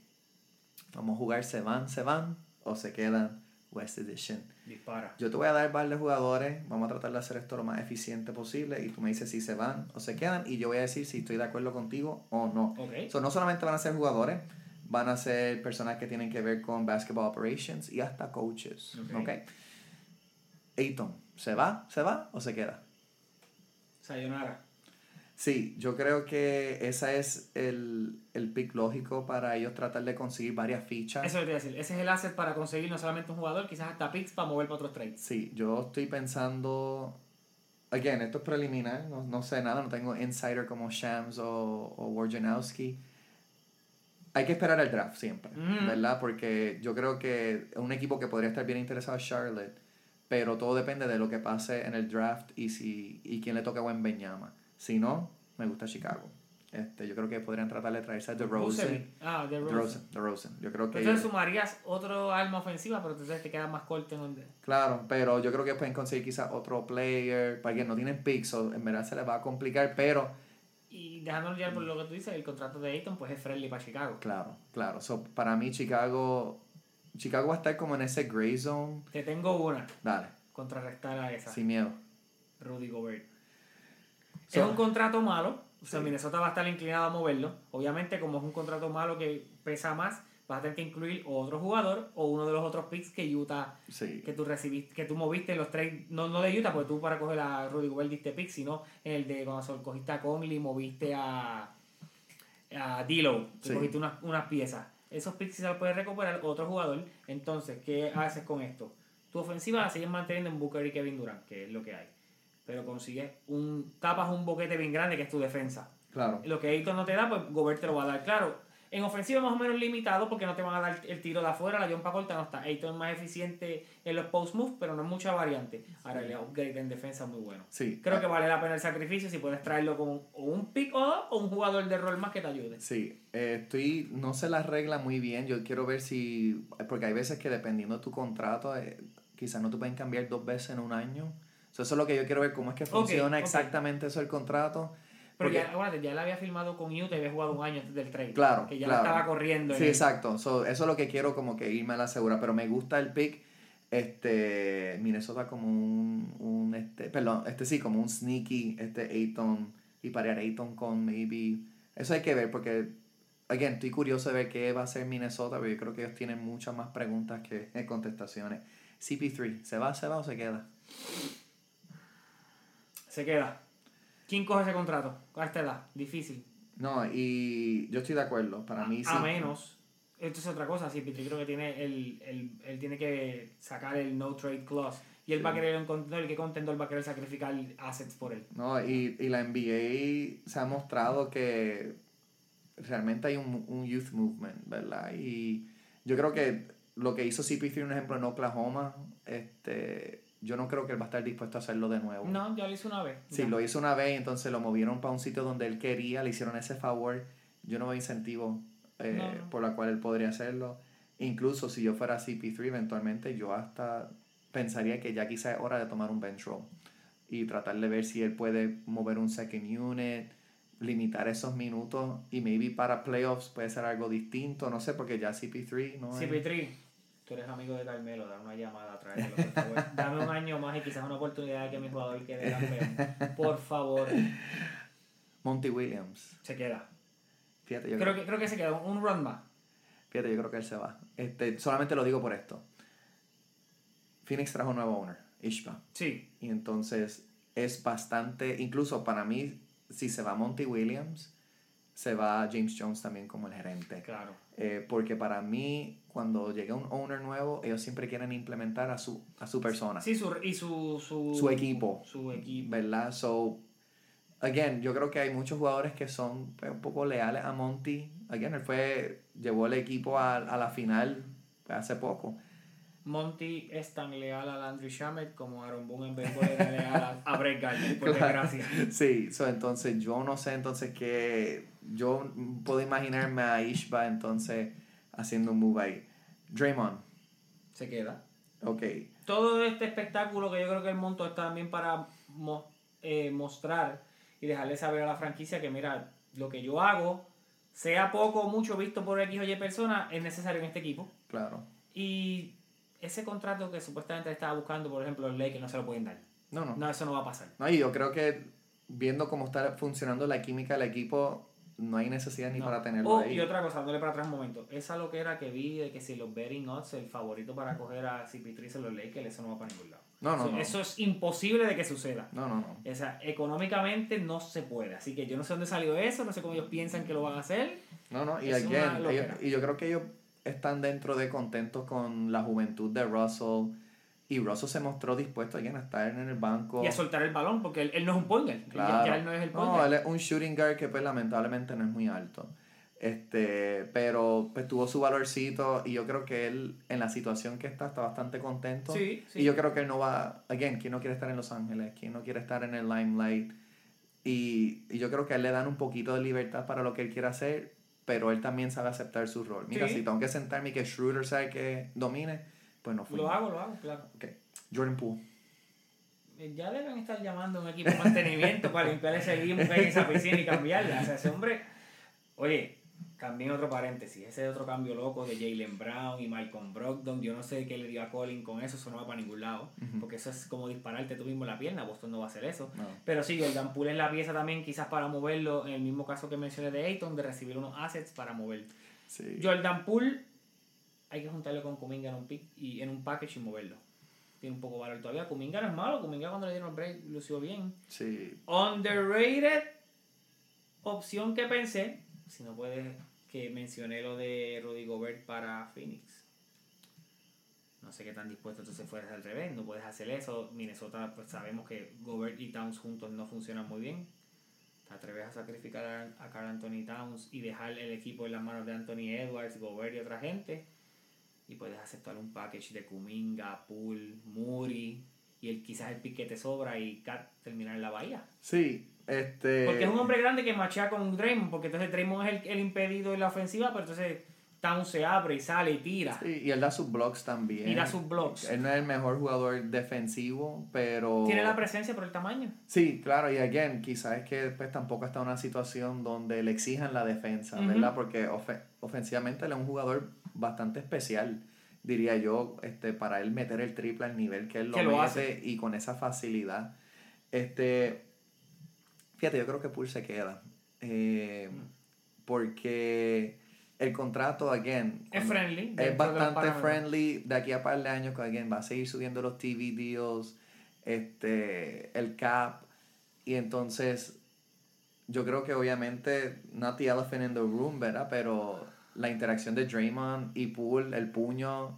vamos a jugar se van, se van o se quedan West Edition. Dispara. Yo te voy a dar par de jugadores, vamos a tratar de hacer esto lo más eficiente posible y tú me dices si se van o se quedan y yo voy a decir si estoy de acuerdo contigo o no. Ok. So, no solamente van a ser jugadores, van a ser personas que tienen que ver con basketball operations y hasta coaches. Ok. ¿ok? Ayton, ¿se va? ¿Se va o se queda? Sayonara. Sí, yo creo que ese es el, el pick lógico para ellos tratar de conseguir varias fichas. Eso es lo que te iba a decir. Ese es el asset para conseguir no solamente un jugador, quizás hasta picks para mover para otros trades. Sí, yo estoy pensando. Again, esto es preliminar, no, no sé nada, no tengo insider como Shams o, o Wojnarowski. Hay que esperar el draft siempre, Mm. ¿verdad? Porque yo creo que es un equipo que podría estar bien interesado es Charlotte, pero todo depende de lo que pase en el draft y si y quién le toca a Benyama. Si no, me gusta Chicago. Este, yo creo que podrían tratar de traerse a DeRozan. Vucevic. Ah, de Rose. DeRozan, DeRozan. Yo creo que Entonces sumarías otro arma ofensiva, pero entonces te queda más corto en donde. Claro, pero yo creo que pueden conseguir quizás otro player, para que no tienen picks, o en verdad se les va a complicar, pero Y dejándolo ya por lo que tú dices, el contrato de Ayton pues es friendly para Chicago. claro, claro. So, para mí Chicago, Chicago va a estar como en ese gray zone. Te tengo una, Dale, contrarrestar a esa. sin miedo. Rudy Gobert. So- es un contrato malo, o sea, Minnesota va a estar inclinado a moverlo. Obviamente, como es un contrato malo que pesa más, vas a tener que incluir otro jugador o uno de los otros picks que Utah, Sí, que tú recibiste, que tú moviste en los trades, no, no de Utah, porque tú para coger a Rudy Gobert diste pick, sino el de cuando cogiste a Conley, moviste a, a Sí. cogiste unas, unas piezas. Esos picks se los puede recuperar otro jugador. Entonces, ¿qué haces con esto? Tu ofensiva la sigues manteniendo en Booker y Kevin Durant, que es lo que hay. Pero consigues un. tapas un boquete bien grande que es tu defensa. Claro. Lo que Ayton no te da, pues Gobert te lo va a dar. Claro, en ofensiva más o menos limitado porque no te van a dar el tiro de afuera, la John corta no está. Ayton es más eficiente en los post moves, pero no es mucha variante. Ahora el upgrade en defensa es muy bueno. Sí. Creo que vale la pena el sacrificio si puedes traerlo como o un pick o dos o un jugador de rol más que te ayude. Sí, eh, estoy, no sé la regla muy bien, yo quiero ver si, porque hay veces que dependiendo de tu contrato, eh, quizás no te pueden cambiar dos veces en un año. Eso es lo que yo quiero ver, cómo es que funciona ok. exactamente eso el contrato. Pero Porque- ya, acuérdate, ya él había firmado con Utah y había jugado un año antes del trade. Claro, Que ya claro. la estaba corriendo. en Sí, el- exacto. So, eso es lo que quiero como que irme a la segura. Pero me gusta el pick. Este. Minnesota como un. un este, perdón, este sí, como un sneaky. Este Ayton. Y parear Ayton con maybe. Eso hay que ver porque. Again, estoy curioso de ver qué va a hacer Minnesota. Pero yo creo que ellos tienen muchas más preguntas que contestaciones. CP3, ¿se va, se va o se queda? Se queda. ¿Quién coge ese contrato? ¿A esta edad? Difícil. No, y yo estoy de acuerdo. Para mí sí. A menos. Esto es otra cosa, sí, creo que tiene el, el, él tiene que sacar el no trade clause. Y él Sí. va a querer un contendor, qué contendor va a querer sacrificar assets por él. No, y, y la NBA se ha mostrado que realmente hay un, un youth movement, ¿verdad? Y yo creo que lo que hizo CP3, un ejemplo, en Oklahoma, este, yo no creo que él va a estar dispuesto a hacerlo de nuevo. No, ya lo hizo una vez. Sí, Ya. lo hizo una vez, entonces lo movieron para un sitio donde él quería, le hicieron ese favor. Yo no veo incentivo eh, No, no. por la cual él podría hacerlo. Incluso si yo fuera CP3, eventualmente yo hasta pensaría que ya quizá es hora de tomar un bench roll y tratar de ver si él puede mover un second unit, limitar esos minutos y maybe para playoffs puede ser algo distinto, no sé, porque ya CP3 no Sí, es... Tú eres amigo de Carmelo, dame una llamada, tráetelo, por favor. Dame un año más y quizás una oportunidad de que mi jugador quede campeón. Por favor, Monty Williams. se queda. Fíjate, yo Creo que, creo que se queda un run más. Fíjate, yo creo que él se va. Este, solamente lo digo por esto. Phoenix trajo un nuevo owner, Ishba. Sí, Y entonces es bastante, incluso para mí, si se va Monty Williams, se va James Jones también como el gerente. claro. Eh, porque para mí, cuando llega un owner nuevo, ellos siempre quieren implementar a su, a su persona, Sí, su, y su, su, Su equipo. Su equipo. ¿verdad? So, again, yo creo que hay muchos jugadores que son pues, un poco leales a Monty. Again, él fue, llevó el equipo a, a la final hace poco. Monty es tan leal a Landry Shamet como Aaron Boone en béisbol era leal a, a Brett Gardner, por Claro. desgracia. Sí, so, entonces yo no sé entonces que yo puedo imaginarme a Ishba entonces haciendo un move ahí. Draymond, Se queda. ok. Todo este espectáculo que yo creo que el monto está también para mo- eh, mostrar y dejarle saber a la franquicia que mira, lo que yo hago, sea poco o mucho visto por X o Y persona, es necesario en este equipo. Claro. Y ese contrato que supuestamente estaba buscando, por ejemplo, los Lakers no se lo pueden dar. No, no. No, eso no va a pasar. No, y yo creo que viendo cómo está funcionando la química del equipo, no hay necesidad ni No. para tenerlo Oh, ahí. y otra cosa, dándole para atrás un momento. Esa lo que era que vi de que si los betting odds, el favorito para coger a CP3 en los Lakers, eso no va para ningún lado. No, no, eso, no. eso es imposible de que suceda. No, no, no. O sea, económicamente no se puede. Así que yo no sé dónde salió eso, no sé cómo ellos piensan que lo van a hacer. No, no, y again, ellos- y yo creo que ellos están dentro de contentos con la juventud de Russell. Y Russell se mostró dispuesto again, a estar en el banco. Y a soltar el balón, porque él, él no es un pointer. Ya- Claro. Ya, él no es el pointer. No, él es un shooting guard que pues lamentablemente no es muy alto. Este, pero pues tuvo su valorcito y yo creo que él en la situación que está está bastante contento. Sí, sí. Y yo creo que él no va, again, ¿quién no quiere estar en Los Ángeles? ¿Quién no quiere estar en el limelight? Y, y yo creo que a él le dan un poquito de libertad para lo que él quiere hacer, pero él también sabe aceptar su rol. Mira, Sí. si tengo que sentarme y que Schroeder sabe que domine, pues no fue. Lo hago, lo hago, claro. Jordan Poole. Eh, Ya deben estar llamando a un equipo de mantenimiento para limpiar ese limbo que hay en esa piscina y cambiarla. O sea, ese hombre. Oye, también otro paréntesis. Ese otro cambio loco de Jalen Brown y Malcolm Brogdon. Yo no sé qué le dio a Colin con eso. Eso no va para ningún lado. Porque eso es como dispararte tú mismo en la pierna. Boston no va a hacer eso. No. Pero sí, Jordan Poole es la pieza también, quizás para moverlo. En el mismo caso que mencioné de Ayton, de recibir unos assets para mover. Sí. Jordan Poole, hay que juntarlo con Kuminga en un pick y en un package y moverlo. Tiene un poco de valor todavía. Kuminga no es malo. Kuminga cuando le dieron el break lució bien. Sí. Underrated opción que pensé, si no puedes que mencioné lo de Rudy Gobert para Phoenix. No sé qué tan dispuesto entonces fueras al revés, no puedes hacer eso. Minnesota, pues sabemos que Gobert y Towns juntos no funcionan muy bien. Te atreves a sacrificar a, a Carl Anthony Towns y dejar el equipo en las manos de Anthony Edwards, Gobert y otra gente. Y puedes aceptar un package de Kuminga, Poole, Muri y el, quizás el piquete sobra y Cat terminar en la bahía. Sí, este... Porque es un hombre grande que machea con Draymond, porque entonces Draymond es el, el impedido en la ofensiva, pero entonces Towns se abre y sale y tira. Sí, y él da sus blocks también. Y da sus blocks. Él no es el mejor jugador defensivo, pero... Tiene la presencia por el tamaño. Sí, claro, y again, quizás es que pues, tampoco está en una situación donde le exijan la defensa, ¿verdad? Porque ofe- ofensivamente él es un jugador bastante especial, diría yo, este, para él meter el triple al nivel que él lo, Que lo hace. y con esa facilidad. Este, fíjate, yo creo que Poole se queda. eh, porque el contrato, again, Es friendly. es bastante friendly de aquí a par de años que alguien va a seguir subiendo los TV deals, este, el cap y entonces yo creo que obviamente not the elephant in the room, ¿verdad? Pero la interacción de Draymond y Poole, el puño,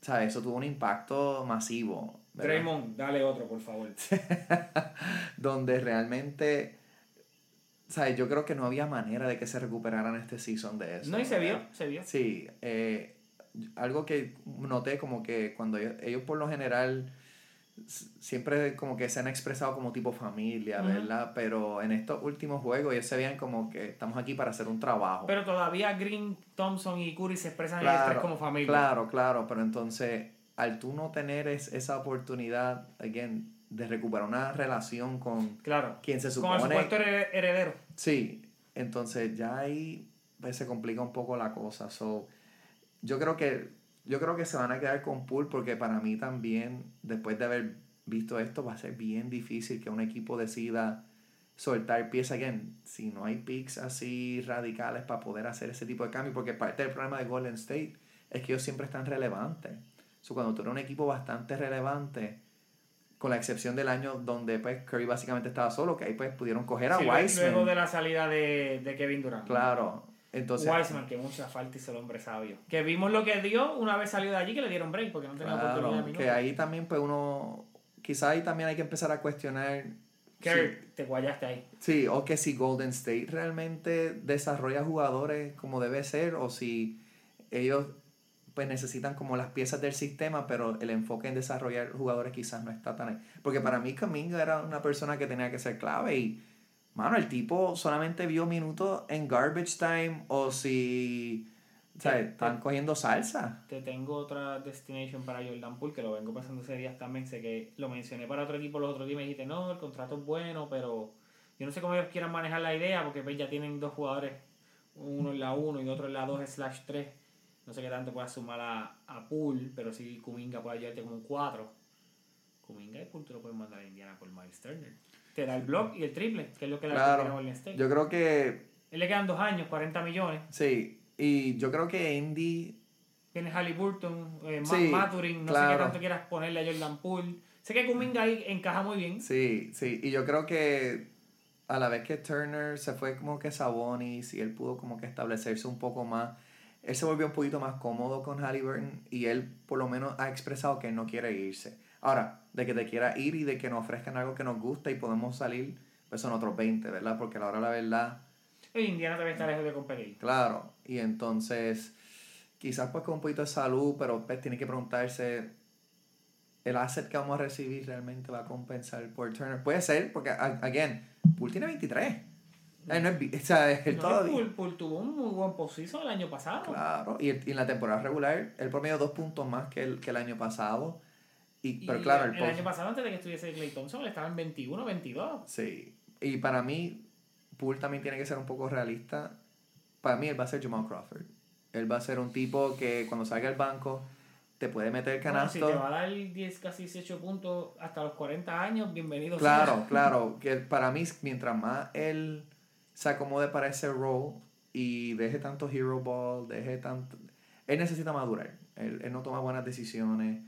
¿sabes? Eso tuvo un impacto masivo. ¿Verdad? Draymond, dale otro, por favor. donde realmente, ¿sabes? Yo creo que no había manera de que se recuperaran este season de eso. No, y se vio, se vio. Sí, eh, algo que noté como que cuando ellos, ellos por lo general siempre como que se han expresado como tipo familia. ¿verdad? Pero en estos últimos juegos ellos se veían como que estamos aquí para hacer un trabajo. Pero todavía Green, Thompson y Curry se expresan en el tres como familia. Claro, claro, pero entonces al tú no tener es- esa oportunidad, again, de recuperar una relación con Claro. quien se Con el supone... supuesto hered- heredero. Sí, entonces ya ahí pues, se complica un poco la cosa. So, yo creo que yo creo que se van a quedar con Pool porque para mí también, después de haber visto esto, va a ser bien difícil que un equipo decida soltar pieza again. Si no hay picks así radicales para poder hacer ese tipo de cambio, porque parte del problema de Golden State es que ellos siempre están relevantes. So, cuando tú eres un equipo bastante relevante, con la excepción del año donde pues, Curry básicamente estaba solo, que ahí pues pudieron coger a Sí, Wiseman. luego de la salida de, de Kevin Durant. Claro. Entonces, Wiseman, que mucha falta hizo el hombre sabio. Que vimos lo que dio una vez salió de allí que le dieron break porque no tenía oportunidad de minutos. que ahí también pues uno, quizá ahí también hay que empezar a cuestionar, Kerr, te guayaste ahí. sí, o que si Golden State realmente desarrolla jugadores como debe ser, o si ellos pues necesitan como las piezas del sistema, pero el enfoque en desarrollar jugadores quizás no está tan ahí. Porque para mí Kaminga era una persona que tenía que ser clave y, mano, el tipo solamente vio minutos en garbage time o si, ¿sabes? Sí, Están cogiendo salsa. Te tengo otra destination para Jordan Poole, que lo vengo pasando ese días también. Sé que lo mencioné para otro equipo los otros días y me dijiste, no, el contrato es bueno, pero yo no sé cómo ellos quieran manejar la idea, porque pues, ya tienen dos jugadores, uno en la 1 y otro en la 2 slash 3. No sé qué tanto puedas sumar a, a Poole, pero sí Kuminga puede ayudarte como un 4. Kuminga y Poole te lo pueden mandar a Indiana por Miles Turner. Te da el block y el triple, que es lo que le da Golden State. Yo creo que Él le quedan dos años, 40 millones. Sí, y yo creo que Indy, Tienes Halliburton, eh, Sí, Maturin, no sé qué tanto quieras ponerle a Jordan Poole. Sé que Kuminga ahí encaja muy bien. sí, sí, y yo creo que a la vez que Turner se fue como que Sabonis y él pudo como que establecerse un poco más, él se volvió un poquito más cómodo con Halliburton y él por lo menos ha expresado que él no quiere irse. Ahora, de que te quiera ir y de que nos ofrezcan algo que nos gusta y podemos salir, pues son otros 20, ¿verdad? Porque a la hora la verdad, Indiana todavía está lejos de competir. Claro, y entonces quizás pues con un poquito de salud, pero pues tiene que preguntarse, ¿el asset que vamos a recibir realmente va a compensar por Turner? Puede ser, porque, again, Poole tiene 23. Eh, no es o sea, No, todavía... Poole, Poole tuvo un muy buen posición el año pasado. Claro, y, y en la temporada regular, él promedio dos puntos más que el, que el año pasado. Y, Y pero claro, el, el, post- año pasado, antes de que estuviese Clay Thompson, él estaba en 21, 22. Sí, y para mí, Poole también tiene que ser un poco realista. Para mí, él va a ser Jamal Crawford. Él va a ser un tipo que cuando salga al banco te puede meter Bueno, si canasto. te va a dar 10, casi 18 puntos hasta los 40 años, bienvenido. claro, sea. claro. Que para mí, mientras más él se acomode para ese role y deje tanto hero ball, deje tanto. Él necesita madurar. Él, él no toma buenas decisiones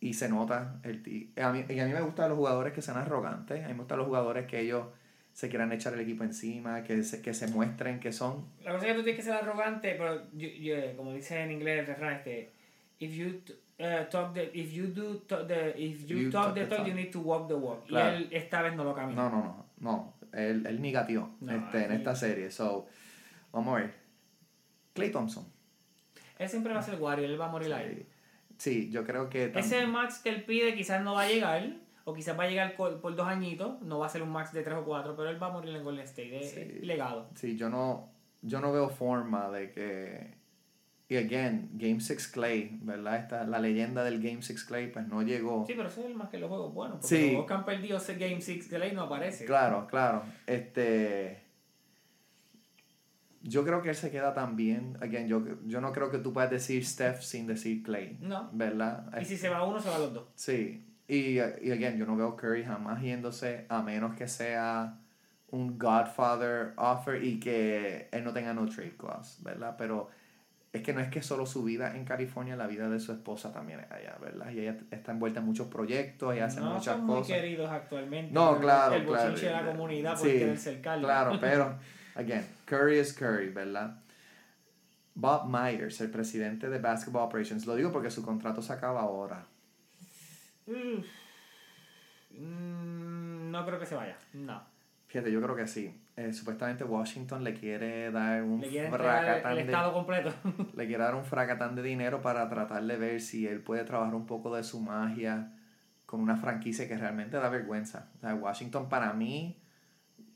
y se nota. El ti- a, mí, y a mí me gustan los jugadores que sean arrogantes. A mí me gustan los jugadores que ellos se quieran echar el equipo encima, que se, que se muestren que son. La cosa es que tú tienes que ser arrogante, pero yo, yo, como dice en inglés el refrán, este, if you t- uh, talk the if you do to- the if you, You talk talk the talk, talk. you need to walk the walk. Claro. Y él esta vez no lo caminó. No, no, no, no. Él, él negatió No, este, en esta serie. So, vamos a ver. Clay Thompson. Él siempre va a ser Warrior, él va a morir ahí. Sí, yo creo que... Ese max que él pide quizás no va a llegar, o quizás va a llegar por, dos añitos, no va a ser un max de tres o cuatro, pero él va a morir en Golden State, Sí. es legado. Sí, yo no, yo no veo forma de que... Y again, Game 6 Clay, ¿verdad? Esta, la leyenda del Game 6 Clay, pues no llegó. Sí, pero eso es el más que los juegos buenos, porque Sí. los juegos que han perdido ese Game 6 de ley no aparece. Claro, claro. Este. Yo creo que él se queda también. Again, yo, yo no creo que tú puedas decir Steph sin decir Clay. No. ¿Verdad? Y si se va uno, se van los dos. Sí. Y, y again, yo no veo Curry jamás yéndose a menos que sea un Godfather offer y que él no tenga no trade clause, ¿verdad? Pero es que no es que solo su vida en California, la vida de su esposa también es allá, ¿verdad? Y ella está envuelta en muchos proyectos y hace no muchas son muy cosas. queridos actualmente. No, claro, El claro. de la comunidad por Sí, querer cercarlo. Claro, pero, again, Curry es Curry, ¿verdad? Bob Myers, el presidente de Basketball Operations, lo digo porque su contrato se acaba ahora. Mm, no creo que se vaya. No. Fíjate, yo creo que sí. Eh, supuestamente Washington le quiere dar un Le el, fracatán el de, estado completo. le quiere dar un fracatán de dinero para tratar de ver si él puede trabajar un poco de su magia con una franquicia que realmente da vergüenza. O sea, Washington para mí,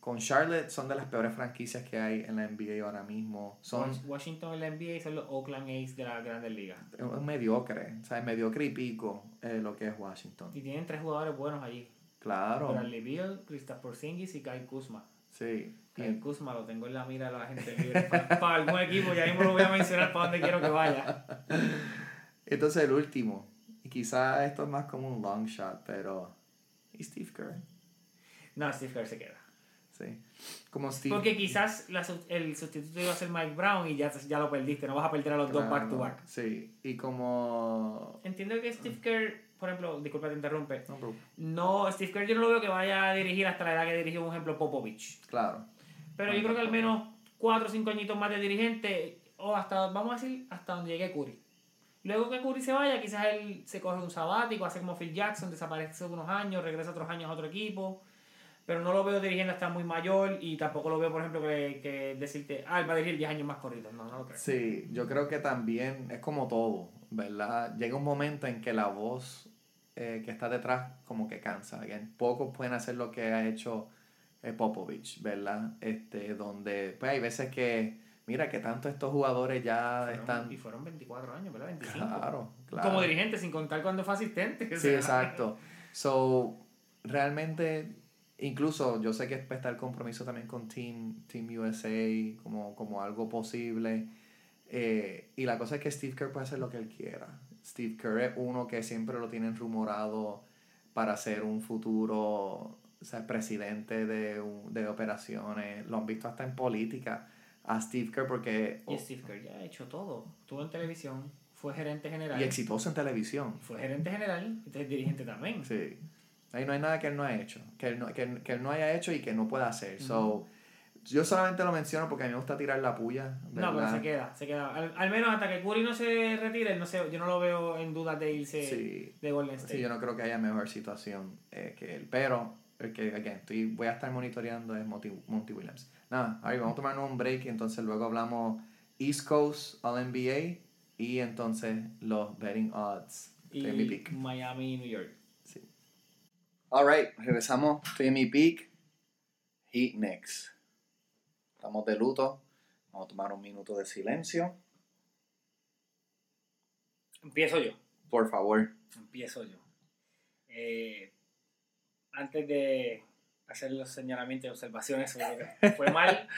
con Charlotte, son de las peores franquicias que hay en la NBA ahora mismo. Son Washington en la NBA son los Oakland A's de la Grandes Ligas. un mediocre, o sea, mediocre y pico eh, lo que es Washington. Y tienen tres jugadores buenos allí. Claro, Bradley Beal, Kristaps Porzingis y Kyle Kuzma. Sí. Y- Kyle Kuzma lo tengo en la mira de la gente libre para, para algún equipo. Ya mismo lo voy a mencionar para donde quiero que vaya. Entonces el último, y quizá esto es más como un long shot, pero... ¿Y Steve Kerr? No, Steve Kerr se queda. Sí. Como Steve... Porque quizás la el sustituto iba a ser Mike Brown y ya, ya lo perdiste. No vas a perder a los dos back to back. Sí, y como... Entiendo que Steve Kerr, por ejemplo, disculpa te interrumpe. no, pero- No, Steve Kerr yo no lo veo que vaya a dirigir hasta la edad que dirigió, por ejemplo, Popovich. claro. Pero yo creo que al menos 4 o 5 añitos más de dirigente, o hasta, vamos a decir, hasta donde llegue Curry. Luego que Curry se vaya, quizás él se coge un sabático, hace como Phil Jackson, desaparece unos años, regresa otros años a otro equipo. Pero no lo veo dirigiendo hasta muy mayor y tampoco lo veo, por ejemplo, que, que decirte, ah, él va a dirigir 10 años más corridos. No, no lo creo. Sí, yo creo que también es como todo, ¿verdad? Llega un momento en que la voz eh, que está detrás como que cansa. Again, pocos pueden hacer lo que ha hecho eh, Popovich, ¿verdad? Este, donde pues hay veces que, mira, que tanto estos jugadores ya Fueron- están... Y fueron 24 años, ¿verdad? 25. Claro, claro. Como dirigente, sin contar cuando fue asistente. Sí, exacto. So, realmente, incluso yo sé que está el compromiso también con Team, Team USA como, como algo posible. Eh, y la cosa es que Steve Kerr puede hacer lo que él quiera. Steve Kerr es uno que siempre lo tienen rumorado para ser un futuro o sea, presidente de, de operaciones. Lo han visto hasta en política a Steve Kerr porque... Y Steve Kerr ya ha hecho todo. Estuvo en televisión, fue gerente general. y exitoso en televisión. Fue gerente general, entonces dirigente también. Sí. Ahí no hay nada que él no ha hecho, que él no, que, que él no haya hecho y que no pueda hacer. So, yo solamente lo menciono porque a mí me gusta tirar la puya, No, pero ¿verdad? se queda, se queda. Al, al menos hasta que Curry no se retire, no sé, yo no lo veo en duda de irse Sí. de Golden State. Sí, yo no creo que haya mejor situación eh, que él. Pero el que again, estoy, voy a estar monitoreando es Monty, Monty Williams. Nada, ahí vamos a tomarnos un break y entonces luego hablamos East Coast All NBA y entonces los betting odds. y de mi pick. Miami y New York. Sí. Alright, regresamos. Estoy en mi pick. Heat Knicks. Estamos de luto. Vamos a tomar un minuto de silencio. Empiezo yo. Por favor. Empiezo yo. Eh, antes de hacer los señalamientos y observaciones sobre lo que fue mal,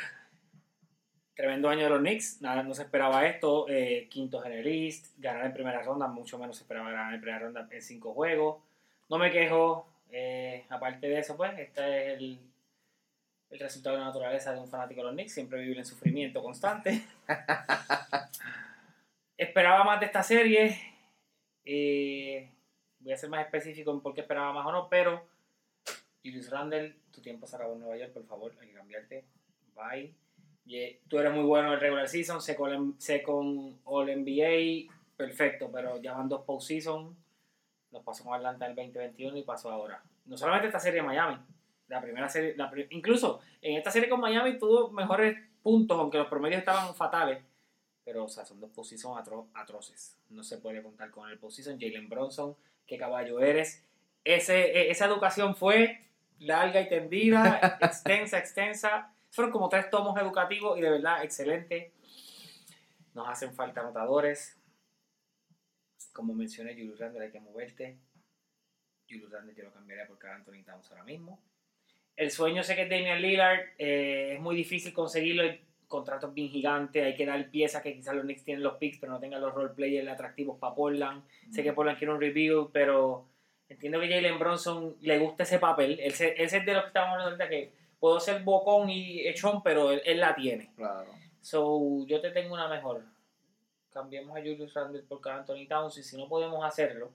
tremendo año de los Knicks, nada, no se esperaba esto, eh, el East, ganar en primera ronda, mucho menos se esperaba ganar en primera ronda en cinco juegos. No me quejo, eh, aparte de eso, pues, este es el, el resultado de la naturaleza de un fanático de los Knicks, siempre vivir en sufrimiento constante. esperaba más de esta serie, eh, voy a ser más específico en por qué esperaba más o no, pero Julius Randle, tu tiempo se acabó en Nueva York, por favor, hay que cambiarte. Bye. Y, eh, tú eres muy bueno en el regular season, sé con, All NBA, Perfecto, pero ya van dos postseason. Nos pasó con Atlanta en el 2021 y pasó ahora. No solamente esta serie de Miami. La primera serie, la incluso en esta serie con Miami tuvo mejores puntos, aunque los promedios estaban fatales. Pero, o sea, son dos posiciones atro- atroces. No se puede contar con el position. Jalen Bronson, qué caballo eres. Ese, e- esa educación fue larga y tendida, extensa, extensa. Fueron como tres tomos educativos y de verdad excelente. Nos hacen falta anotadores. Como mencioné, Julius Randle hay que moverte. Julius Randle yo lo cambiaría por Carl Anthony Towns ahora mismo. El sueño sé que es Damian Lillard. eh, es muy difícil conseguirlo. El contrato es bien gigante. Hay que dar piezas que quizás los Knicks tienen los picks, pero no tengan los role players atractivos para Portland. Sé que Portland quiere un review, pero entiendo que Jalen Bronson le gusta ese papel. Él, se- es de los que estábamos hablando ahorita que puedo ser bocón y echón, pero él, él la tiene. Claro. So, yo te tengo una mejor. Cambiemos a Julius Randle por Karl Anthony Towns y si no podemos hacerlo,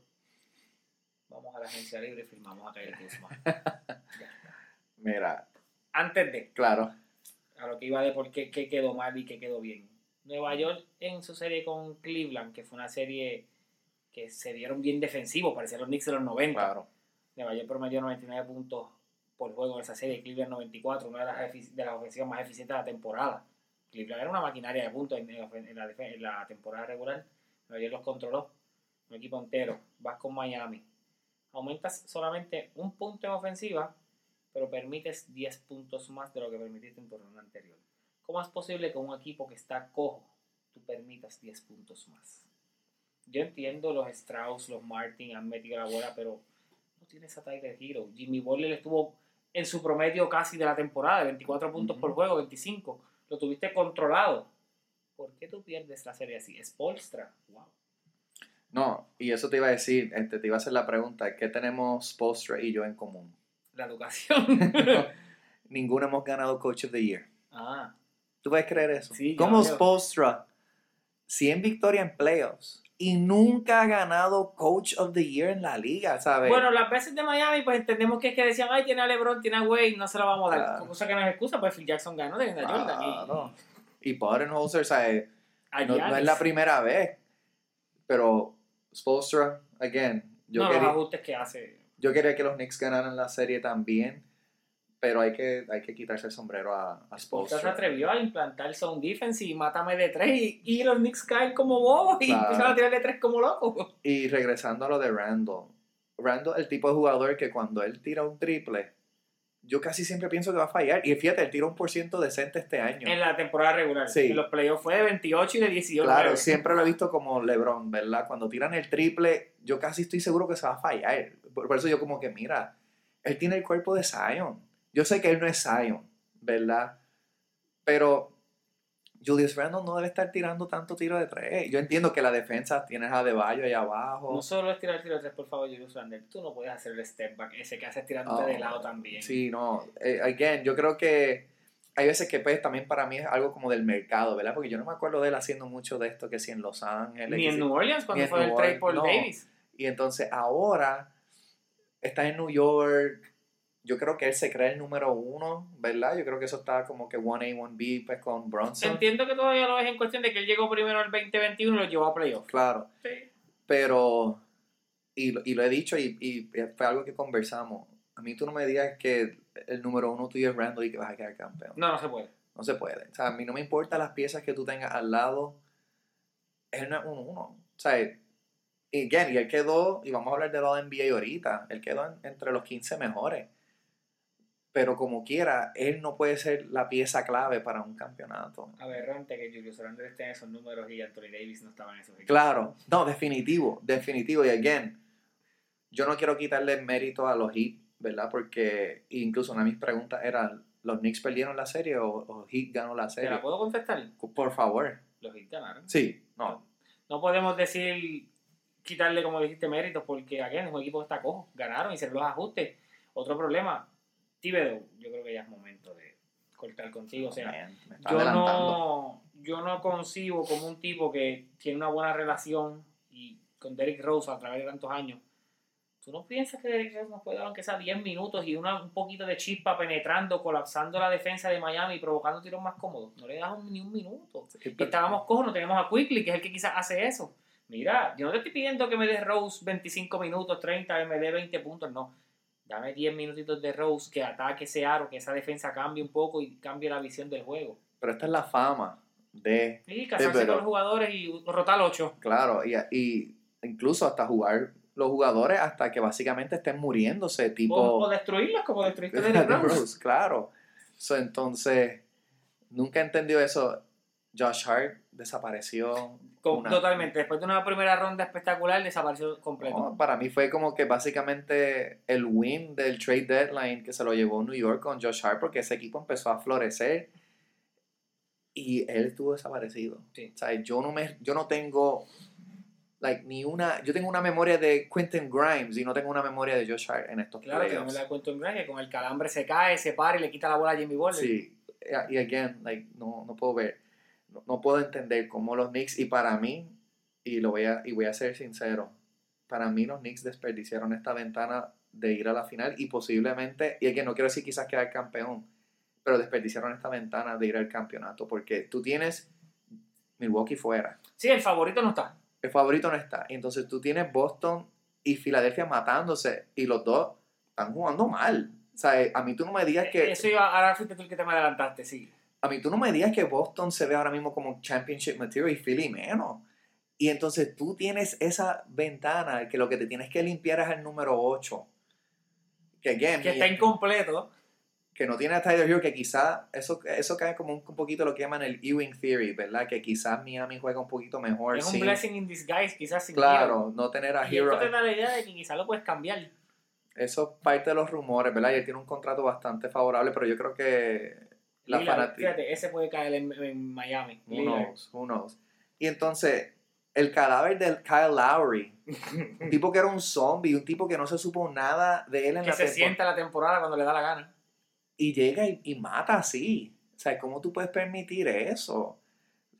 vamos a la agencia libre y firmamos a Kyle Kuzma. Mira, Antes de, claro. a lo que iba de por qué, qué quedó mal y qué quedó bien. Nueva York en su serie con Cleveland, que fue una serie que se vieron bien defensivos, parecían los Knicks de los 90. Claro. Nueva York promedió 99 puntos por juego en esa serie, Cleveland 94, una de las, de las ofensivas más eficientes de la temporada. Cleveland era una maquinaria de puntos en, la, en la en la temporada regular. Nueva York los controló, un equipo entero. Vas con Miami. Aumentas solamente un punto en ofensiva, pero permites 10 puntos más de lo que permitiste en tu ronda anterior. ¿Cómo es posible que un equipo que está cojo, tú permitas 10 puntos más? Yo entiendo los Strauss, los Martin han metido la bola, pero no tienes a Tyler Hero. Jimmy Butler estuvo en su promedio casi de la temporada, de 24 puntos por Ujú. juego, 25. Lo tuviste controlado. ¿Por qué tú pierdes la serie así? Es Polstra. Wow. No, y eso te iba a decir, este, te iba a hacer la pregunta, ¿qué tenemos Postra y yo en común? La educación. Ninguno hemos ganado Coach of the Year. ah, ¿Tú puedes creer eso? Sí, ¿Cómo veo. Spolstra? 100 victorias en playoffs y nunca ha ganado Coach of the Year en la liga, ¿sabes? Bueno, las veces de Miami, pues entendemos que es que decían, ay, tiene a LeBron, tiene a Wade, no se lo vamos a dar. Claro. Cosa que no es excusa, pues Phil Jackson ganó de Jordan. y- Claro. Y Budenholzer, ¿sabes? No, no es la primera vez, pero Spolstra, again, yo, no, los quería, ajustes que hace. Yo quería que los Knicks ganaran la serie también, pero hay que, hay que quitarse el sombrero a, a se Spolstra. atrevió a implantar zone defense y mátame de tres y, y los Knicks caen como bobos y Claro. empiezan a tirar de tres como locos. Y regresando a lo de Randall, Randall el tipo de jugador que cuando él tira un triple, yo casi siempre pienso que va a fallar. Y fíjate, él tiró un por ciento decente este año. En la temporada regular. Sí. En los playoffs fue de 28 y de 18. Claro, siempre lo he visto como LeBron, ¿verdad? Cuando tiran el triple, yo casi estoy seguro que se va a fallar. Por, eso yo como que, mira, él tiene el cuerpo de Zion. Yo sé que él no es Zion, ¿verdad? Pero Julius Randle no debe estar tirando tanto tiro de tres. Yo entiendo que la defensa tienes a Deballo ahí abajo. No solo es tirar tiro de tres, por favor, Julius Randle. Tú no puedes hacer el step back ese que haces tirándote Oh, de lado también. Sí, no. Eh, again, yo creo que hay veces que pues también para mí es algo como del mercado, ¿verdad? Porque yo no me acuerdo de él haciendo mucho de esto que si en Los Ángeles. Ni en New Orleans cuando fue el trade por no. Davis. Y entonces ahora está en New York. Yo creo que él se cree el número uno, ¿verdad? Yo creo que eso está como que 1A, 1B pues con Bronson. Entiendo que todavía lo ves en cuestión de que él llegó primero al 2021 y lo llevó a playoff. Claro. Sí. Pero, y, y lo he dicho y, y fue algo que conversamos. A mí tú no me digas que el número uno tuyo es Randall y que vas a quedar campeón. No, no se puede. No se puede. O sea, a mí no me importa las piezas que tú tengas al lado. Él no es un uno. O sea, y again, y él quedó, y vamos a hablar de de NBA ahorita, él quedó en- entre los 15 mejores. Pero como quiera, él no puede ser la pieza clave para un campeonato. Aberrante que Julius Randle esté en esos números y Anthony Davis no estaba en esos equipos. Claro, no, definitivo, definitivo. Y again, yo no quiero quitarle mérito a los Heat, ¿verdad? Porque incluso una de mis preguntas era, ¿los Knicks perdieron la serie o, o Heat ganó la ¿Te serie? la puedo contestar? Por favor. Los Heat ganaron. Sí, no, No podemos decir, quitarle, como dijiste, méritos, porque aquí es un equipo que está cojo. Ganaron, hicieron los ajustes. Otro problema, Thibodeau, yo creo que ya es momento de cortar contigo. O sea, yo no, yo no concibo como un tipo que tiene una buena relación y con Derrick Rose a través de tantos años. ¿Tú no piensas que Derrick Rose nos puede dar aunque sea 10 minutos y una, un poquito de chispa penetrando, colapsando la defensa de Miami y provocando tiros más cómodos? No le das un- ni un minuto. Sí, Y pero- estábamos cojos, no teníamos a Quickly, que es el que quizás hace eso. Mira, yo no te estoy pidiendo que me des Rose 25 minutos, 30, que me dé 20 puntos, no. Dame 10 minutitos de Rose, que ataque ese aro, que esa defensa cambie un poco y cambie la visión del juego. Pero esta es la fama de... Sí, casarse pero- con los jugadores y rotar 8. Claro, y, y incluso hasta jugar los jugadores hasta que básicamente estén muriéndose, tipo... O, o destruirlos como destruiste de Rose. Claro. So, entonces, nunca entendió eso. Josh Hart desapareció. Con- una- Totalmente. Después de una primera ronda espectacular, desapareció completo. No, para mí fue como que básicamente el win del trade deadline que se lo llevó New York con Josh Hart porque ese equipo empezó a florecer y él estuvo desaparecido. Sí. O sea, yo no me yo no tengo like ni una yo tengo una memoria de Quentin Grimes y no tengo una memoria de Josh Hart en estos Claro que no me playoffs. en Grimes, que con el calambre se cae, se para y le quita la bola a Jimmy Butler. Sí, y again, like, no, no puedo ver, no, no puedo entender cómo los Knicks, y para mí, y, lo voy a, y voy a ser sincero, para mí los Knicks desperdiciaron esta ventana de ir a la final y posiblemente, y que no quiero decir quizás quedar campeón, pero desperdiciaron esta ventana de ir al campeonato, porque tú tienes Milwaukee fuera, Sí, el favorito no está. el favorito no está, entonces tú tienes Boston y Filadelfia matándose, y los dos están jugando mal. O sea, a mí tú no me digas que... Eso iba, ahora fuiste tú el que te me adelantaste, sí. A mí tú no me digas que Boston se ve ahora mismo como championship material y Philly menos. Y entonces tú tienes esa ventana que lo que te tienes que limpiar es el número 8. Que, again, Que está incompleto. que no tiene a Tyler Hero, que quizá eso, eso cae como un, un poquito lo que llaman el Ewing Theory, ¿verdad? Que quizás Miami juega un poquito mejor. Es un sin- blessing in disguise, quizás sin claro, no tener a Hero. Y Hero. esto te da la idea de que quizás lo puedes cambiar. Eso es parte de los rumores, ¿verdad? Y él tiene un contrato bastante favorable, pero yo creo que la Lillard, fanática... Fíjate, ese puede caer en, en Miami. Who knows, who knows. Y entonces, el cadáver del Kyle Lowry, un tipo que era un zombie, un tipo que no se supo nada de él en que la se temporada. sienta la temporada cuando le da la gana. Y llega y, y mata así. O sea, ¿cómo tú puedes permitir eso?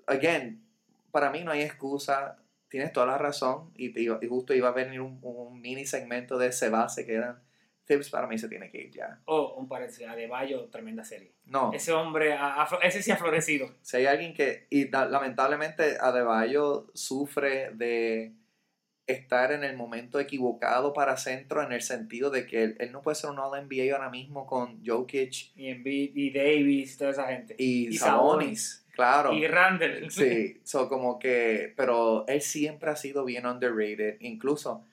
Again, para mí no hay excusa. Tienes toda la razón. Y, te iba- y justo iba a venir un, un mini segmento de ese base que eran. Tips para mí se tiene que ir ya. Oh, un paréntesis, Adebayo, tremenda serie. No. Ese hombre, ese sí ha florecido. Si hay alguien que, y da- lamentablemente Adebayo sufre de estar en el momento equivocado para centro en el sentido de que él, él no puede ser un All-NBA ahora mismo con Jokic Y Embiid, y Davis, y toda esa gente. y, Y Sabonis, claro. Y Randall. Sí, so como que, pero él siempre ha sido bien underrated, incluso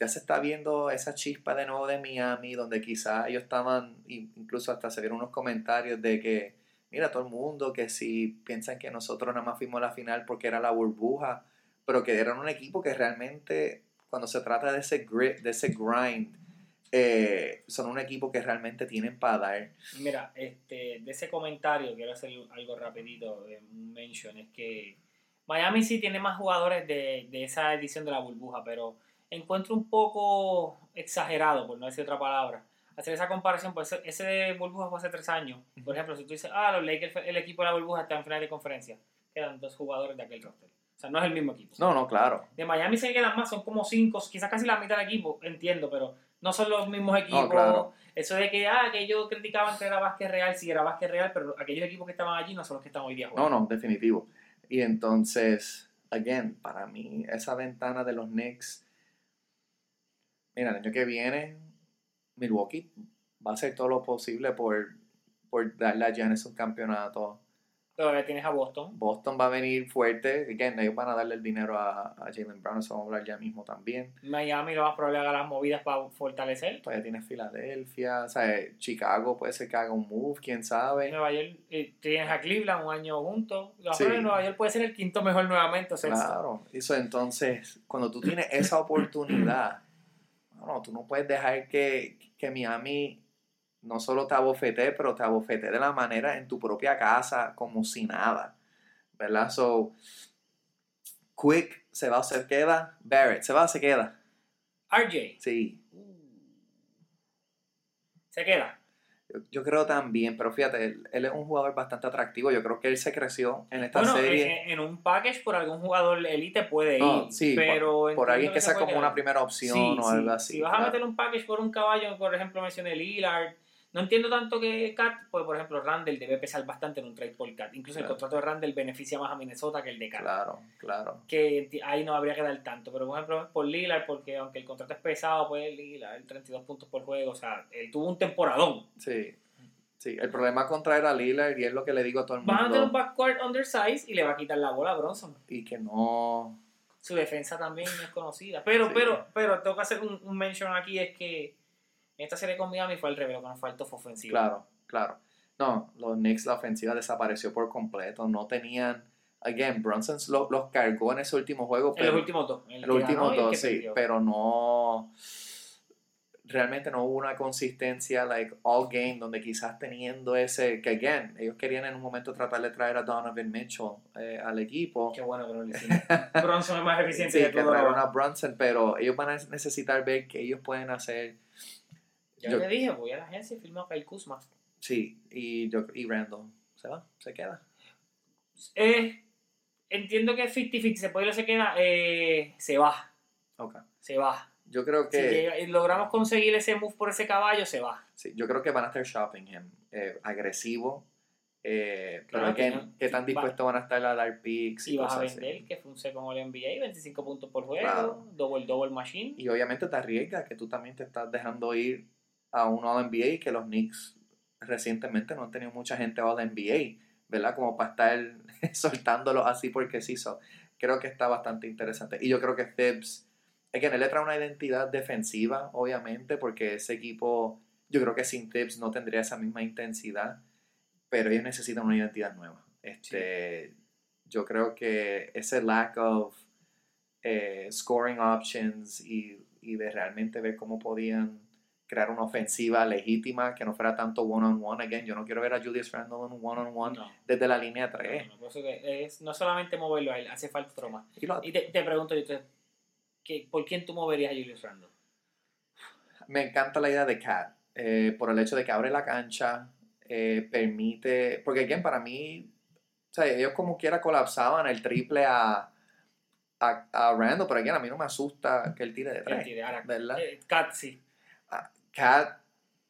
ya se está viendo esa chispa de nuevo de Miami, donde quizás ellos estaban, incluso hasta se vieron unos comentarios de que, mira, todo el mundo que si piensan que nosotros nada más fuimos a la final porque era la burbuja, pero que eran un equipo que realmente, cuando se trata de ese grit, de ese grind, eh, son un equipo que realmente tienen para dar. Mira, este, de ese comentario quiero hacer algo rapidito, eh, un mention, es que Miami sí tiene más jugadores de, de esa edición de la burbuja, pero encuentro un poco exagerado, por no decir otra palabra, hacer esa comparación, pues ese, ese de burbuja fue hace tres años. Por ejemplo, si tú dices, ah, los Lakers, el equipo de la burbuja está en final de conferencia, quedan dos jugadores de aquel roster. O sea, no es el mismo equipo. No, no, claro. De Miami se quedan más, son como cinco, quizás casi la mitad del equipo, entiendo, pero no son los mismos equipos. claro. Eso de que, ah, que ellos criticaban que era básquet real, sí era básquet real, pero aquellos equipos que estaban allí no son los que están hoy día No, jugando. no, definitivo. Y entonces, again, para mí, esa ventana de los Knicks, mira, el año que viene, Milwaukee va a hacer todo lo posible por, por darle a Giannis un campeonato. Todavía tienes a Boston. Boston va a venir fuerte. Again, ellos van a darle el dinero a, a Jalen Brown, eso vamos a hablar ya mismo también. Miami lo más probable haga las movidas para fortalecer. Todavía tienes Filadelfia, o sea, Chicago puede ser que haga un move, quién sabe. Nueva York, eh, tienes a Cleveland un año juntos. Los Sí. de Nueva York puede ser el quinto mejor nuevamente. O sexto. Claro, eso entonces, cuando tú tienes esa oportunidad, no, tú no puedes dejar que, que Miami no solo te abofete, pero te abofete de la manera en tu propia casa, como si nada, ¿verdad? So, Quick se va o se queda, Barrett se va o se queda, RJ. sí, Se queda. Yo, creo también, pero fíjate, él, él es un jugador bastante atractivo, yo creo que él se creció en esta Bueno, serie. en, en un package por algún jugador elite puede ir. No, sí, pero por, por alguien que se sea como quedar. una primera opción Sí, o sí. algo así. Si vas a meter un package por un caballo, por ejemplo, mencioné Lillard, No entiendo tanto que Cat, pues por ejemplo, Randall debe pesar bastante en un trade por Cat. Incluso el contrato de Randall beneficia más a Minnesota que el de Cat. Claro, claro. Que ahí no habría que dar tanto. Pero por ejemplo, por Lillard, porque aunque el contrato es pesado, pues Lillard, el 32 puntos por juego. O sea, él tuvo un temporadón. Sí. Sí, el problema contra era Lillard y es lo que le digo a todo el Van a tener un mundo. backcourt undersize y le va a quitar la bola a Bronson. Y que no. Su defensa también es conocida. Pero, Sí. pero, pero tengo que hacer un, un mention aquí, es que esta serie con Miami fue al revés, lo que nos faltó fue ofensiva. Claro, claro. No, los Knicks, la ofensiva desapareció por completo. No tenían. Again, Bronson lo- los cargó en ese último juego. En Pero, los últimos dos. En el en los últimos el dos, sí. perdió. Pero no. Realmente no hubo una consistencia, like, all game, donde quizás teniendo ese. Que, again, ellos querían en un momento tratar de traer a Donovan Mitchell eh, al equipo. Qué bueno que no lo hicimos. Bronson es más eficiente Sí, que que todo. a Brunson, pero ellos van a necesitar ver qué ellos pueden hacer. Yo- te dije, voy a la agencia y firmo a Kyle Kuzma. Sí, y, yo, y Randall se va, se queda. Eh, entiendo que 50-50 se puede ir o se queda. eh, se va. Ok. Se va. Yo creo Si que llega- y logramos conseguir ese move por ese caballo, se va. sí, yo creo que van a estar shopping him, eh, agresivo. Eh, pero Claro, again, tiene- qué tan va- dispuestos van a estar a dar picks y Si vas a cosas así. vender, que fue un second all NBA, 25 puntos por juego, Claro. double double machine. Y obviamente te arriesga que tú también te estás dejando ir a un All-NBA y que los Knicks recientemente no han tenido mucha gente All-NBA, ¿verdad? Como para estar soltándolo así porque sí. So, creo que está bastante interesante. Y yo creo que Thibs, es que él le trae una identidad defensiva, obviamente, porque ese equipo, yo creo que sin Thibs no tendría esa misma intensidad, pero ellos necesitan una identidad nueva. Este, Yo creo que ese lack of eh, scoring options y, y de realmente ver cómo podían crear una ofensiva legítima que no fuera tanto one-on-one. Again, yo no quiero ver a Julius Randle en un one-on-one No, desde la línea no, 3. no, por eso que es, no solamente moverlo a él, hace falta otro más. Y lo- Y te, te pregunto, ¿qué- ¿por quién tú moverías a Julius Randle? me encanta la idea de Cat, eh, por el hecho de que abre la cancha, eh, permite, porque again, para mí, o sea, ellos como quiera colapsaban el triple a, a, a Randall, pero again, a mí no me asusta que él tire de tres, tire, ahora, ¿verdad? Cat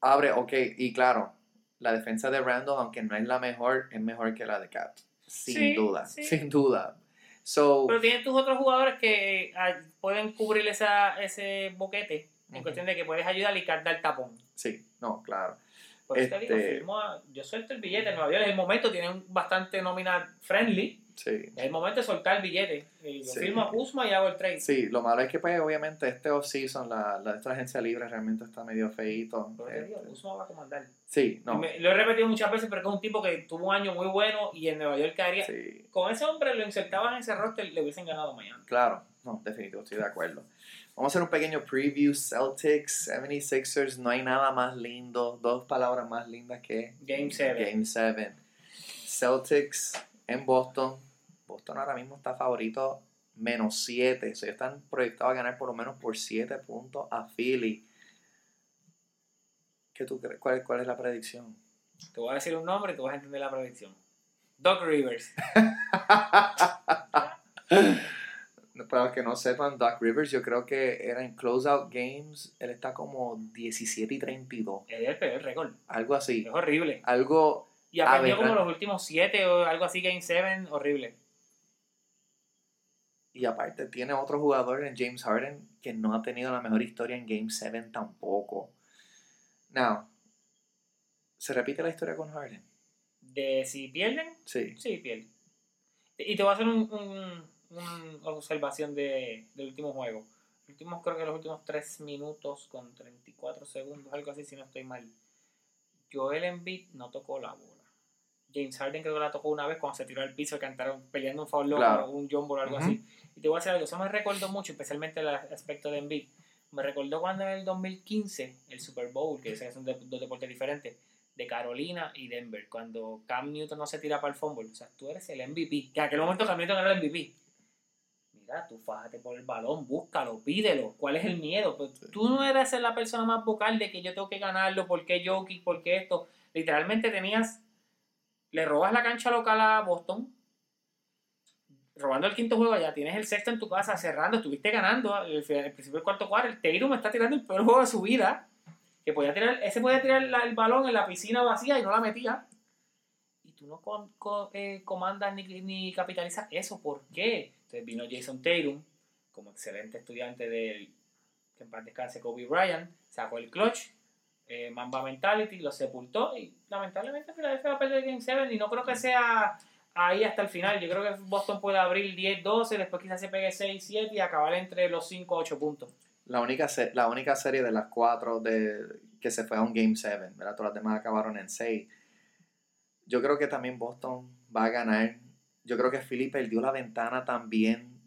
abre, ok, y claro, la defensa de Randall, aunque no es la mejor, es mejor que la de Cat. Sin Sí, duda, sí. sin duda. So, Pero tienes tus otros jugadores que ah, pueden cubrir esa, ese boquete en cuestión de que puedes ayudar y Kat da el tapón. sí, no, claro. Por eso te digo, Este- firmo a- yo suelto el billete en Nueva York. Es el momento, tienen bastante nómina friendly. Sí. Es el momento de soltar el billete. Y yo Sí. firmo a Kuzma y hago el trade. Sí, lo malo es que pues obviamente este off-season, la, la esta agencia libre realmente está medio feito. Pero digo, Este, Kuzma va a comandar. sí, no. me- lo he repetido muchas veces, pero es un tipo que tuvo un año muy bueno y en Nueva York caería. Sí, Con ese hombre lo insertaban en ese roster le hubiesen ganado mañana. claro. No, definitivo, estoy de acuerdo. Vamos a hacer un pequeño preview. Celtics, 76ers, no hay nada más lindo, dos palabras más lindas que Game 7. Game 7. Celtics en Boston. Boston ahora mismo está favorito menos 7. O sea, están proyectados a ganar por lo menos por 7 puntos a Philly. ¿Qué tú crees? ¿Cuál, ¿Cuál es la predicción? Te voy a decir un nombre y tú vas a entender la predicción. Doc Rivers. Para los que no sepan, Doc Rivers, yo creo que era en closeout games, él está como 17 y 32. Es el peor récord. Algo así. Es horrible. Algo. Y Aberrante. como los últimos 7 o algo así, Game 7. Horrible. Y aparte, tiene otro jugador en James Harden que no ha tenido la mejor historia en Game 7 tampoco. Now, ¿se repite la historia con Harden? De si pierden, Sí. sí, pierden. Y te voy a hacer un, un- una observación de, del último juego. Últimos, creo que los últimos 3 minutos con 34 segundos, algo así, si no estoy mal. Joel Embiid no tocó la bola. James Harden creo que la tocó una vez cuando se tiró al piso, cantaron peleando un foul Claro. o un jumbo o algo así. Y te voy a decir algo, eso me recordó mucho, especialmente el aspecto de Embiid. Me recordó cuando en el 2015, el Super Bowl, que son de- dos deportes diferentes, de Carolina y Denver, cuando Cam Newton no se tira para el fumble. O sea, tú eres el MVP. Que en aquel momento Cam Newton era el MVP. Mira, tú fájate por el balón, búscalo, pídelo. ¿Cuál es el miedo? Pues, tú no eres la persona más vocal de que yo tengo que ganarlo, ¿por qué Jokic? ¿Por qué esto? Literalmente tenías... Le robas la cancha local a Boston, robando el quinto juego allá, tienes el sexto en tu casa, cerrando, estuviste ganando el, el principio del cuarto cuarto, el Tatum está tirando el peor juego de su vida, que podía tirar, ese podía tirar la- el balón en la piscina vacía y no la metía. Y tú no con- co- eh, comandas ni, ni capitalizas eso. ¿Por qué? Entonces vino Jason Tatum, como excelente estudiante del que en paz descanse Kobe Bryant, sacó el clutch, eh, Mamba Mentality, lo sepultó y lamentablemente Philadelphia va a perder el Game 7 y no creo que sea ahí hasta el final. Yo creo que Boston puede abrir 10-12, después quizás se pegue 6-7 y acabar entre los 5-8 puntos. La única, la única serie de las cuatro de, que se fue a un Game 7, ¿verdad? Todas las demás acabaron en 6. Yo creo que también Boston va a ganar. Yo creo que Philly perdió la ventana también.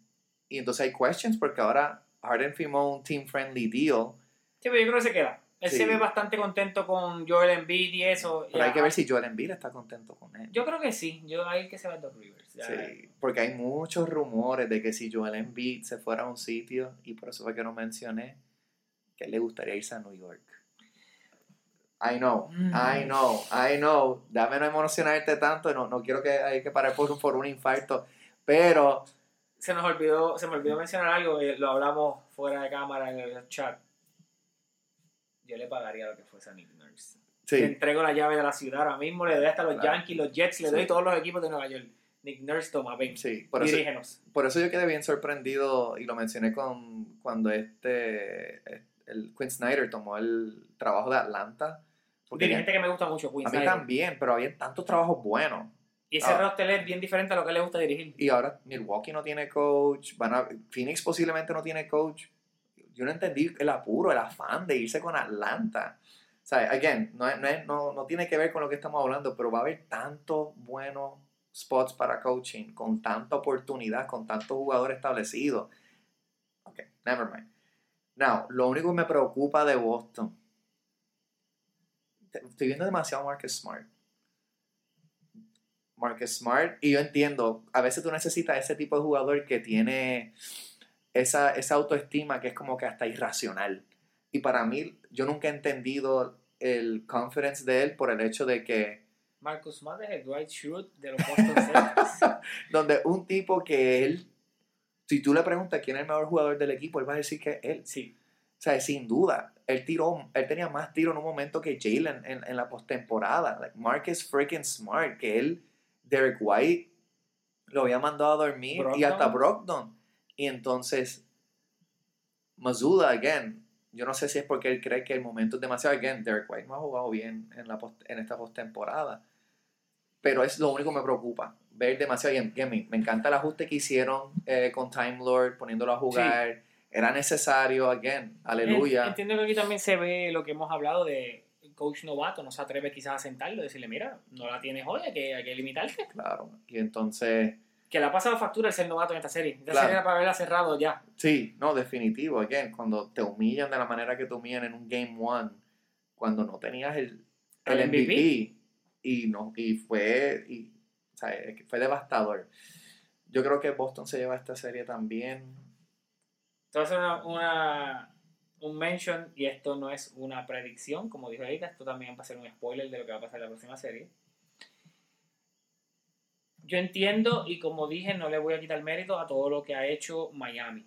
Y entonces hay questions porque ahora Harden firmó un team friendly deal. Sí, pero yo creo que se queda. Él Sí. se ve bastante contento con Joel Embiid y eso. Pero Ya, hay que ver si Joel Embiid está contento con él. Yo creo que sí. Yo ahí que se va a Doc Rivers. Ya. Sí, porque hay muchos rumores de que si Joel Embiid se fuera a un sitio, y por eso fue que no mencioné, que le gustaría irse a New York. I know, Mm. I know, I know. Dame no emocionarte tanto, no, no quiero que hay que parar por, por un infarto, pero Se nos olvidó, se me olvidó mencionar algo, y lo hablamos fuera de cámara en el chat. Yo le pagaría lo que fuese a Nick Nurse. Le sí, entrego la llave de la ciudad ahora mismo, le doy hasta los Claro. Yankees, los Jets, le Sí. doy todos los equipos de Nueva York. Nick Nurse toma, ven, sí. Por eso, dirígenos. por eso yo quedé bien sorprendido y lo mencioné con cuando este, el Quinn Snyder tomó el trabajo de Atlanta. Porque Dirigente que me gusta mucho, Quinn a mí Snyder. también, pero había tantos trabajos buenos. Y ese Ah. roster es bien diferente a lo que le gusta dirigir. Y ahora Milwaukee no tiene coach, van a, Phoenix posiblemente no tiene coach. Yo no entendí el apuro, el afán de irse con Atlanta. O sea, again, no, no, no tiene que ver con lo que estamos hablando, pero va a haber tantos buenos spots para coaching, con tanta oportunidad, con tantos jugadores establecidos. Ok, never mind. Now, lo único que me preocupa de Boston, estoy viendo demasiado Marcus Smart. Marcus Smart, y yo entiendo, a veces tú necesitas ese tipo de jugador que tiene esa, esa autoestima que es como que hasta irracional. Y para mí, yo nunca he entendido el confidence de él por el hecho de que, Marcus Smart es el Dwight Schrute de los Boston Celtics. donde un tipo que él, si tú le preguntas quién es el mejor jugador del equipo, él va a decir que es él. sí. O sea, sin duda, él tiró, él tenía más tiro en un momento que Jalen en, en la postemporada. Like Marcus freaking Smart, que él, Derek White, lo había mandado a dormir y hasta Brogdon. Y entonces, Mazuda, again, yo no sé si es porque él cree que el momento es demasiado, again, Derek White no ha jugado bien en, la post- en esta postemporada. Pero es lo único que me preocupa, ver demasiado bien. Mí me encanta el ajuste que hicieron eh, con Time Lord, poniéndolo a jugar. Era necesario, again, aleluya. Entiendo que aquí también se ve lo que hemos hablado de coach novato, no se atreve quizás a sentarlo y decirle, mira, no la tienes hoy, hay que, hay que limitarte. Claro. Y entonces, Que le ha pasado factura el ser novato en esta serie. Esta Claro. serie era para haberla cerrado ya. sí, no, definitivo, again, cuando te humillan de la manera que te humillan en un Game One, cuando no tenías el, el El MVP, MVP. y, no, y fue, y, o sea, fue devastador. Yo creo que Boston se lleva esta serie también. Te voy a hacer una, una- un mention, y esto no es una predicción, como dijo ahorita, esto también va a ser un spoiler de lo que va a pasar en la próxima serie. Yo entiendo, y como dije, no le voy a quitar mérito a todo lo que ha hecho Miami.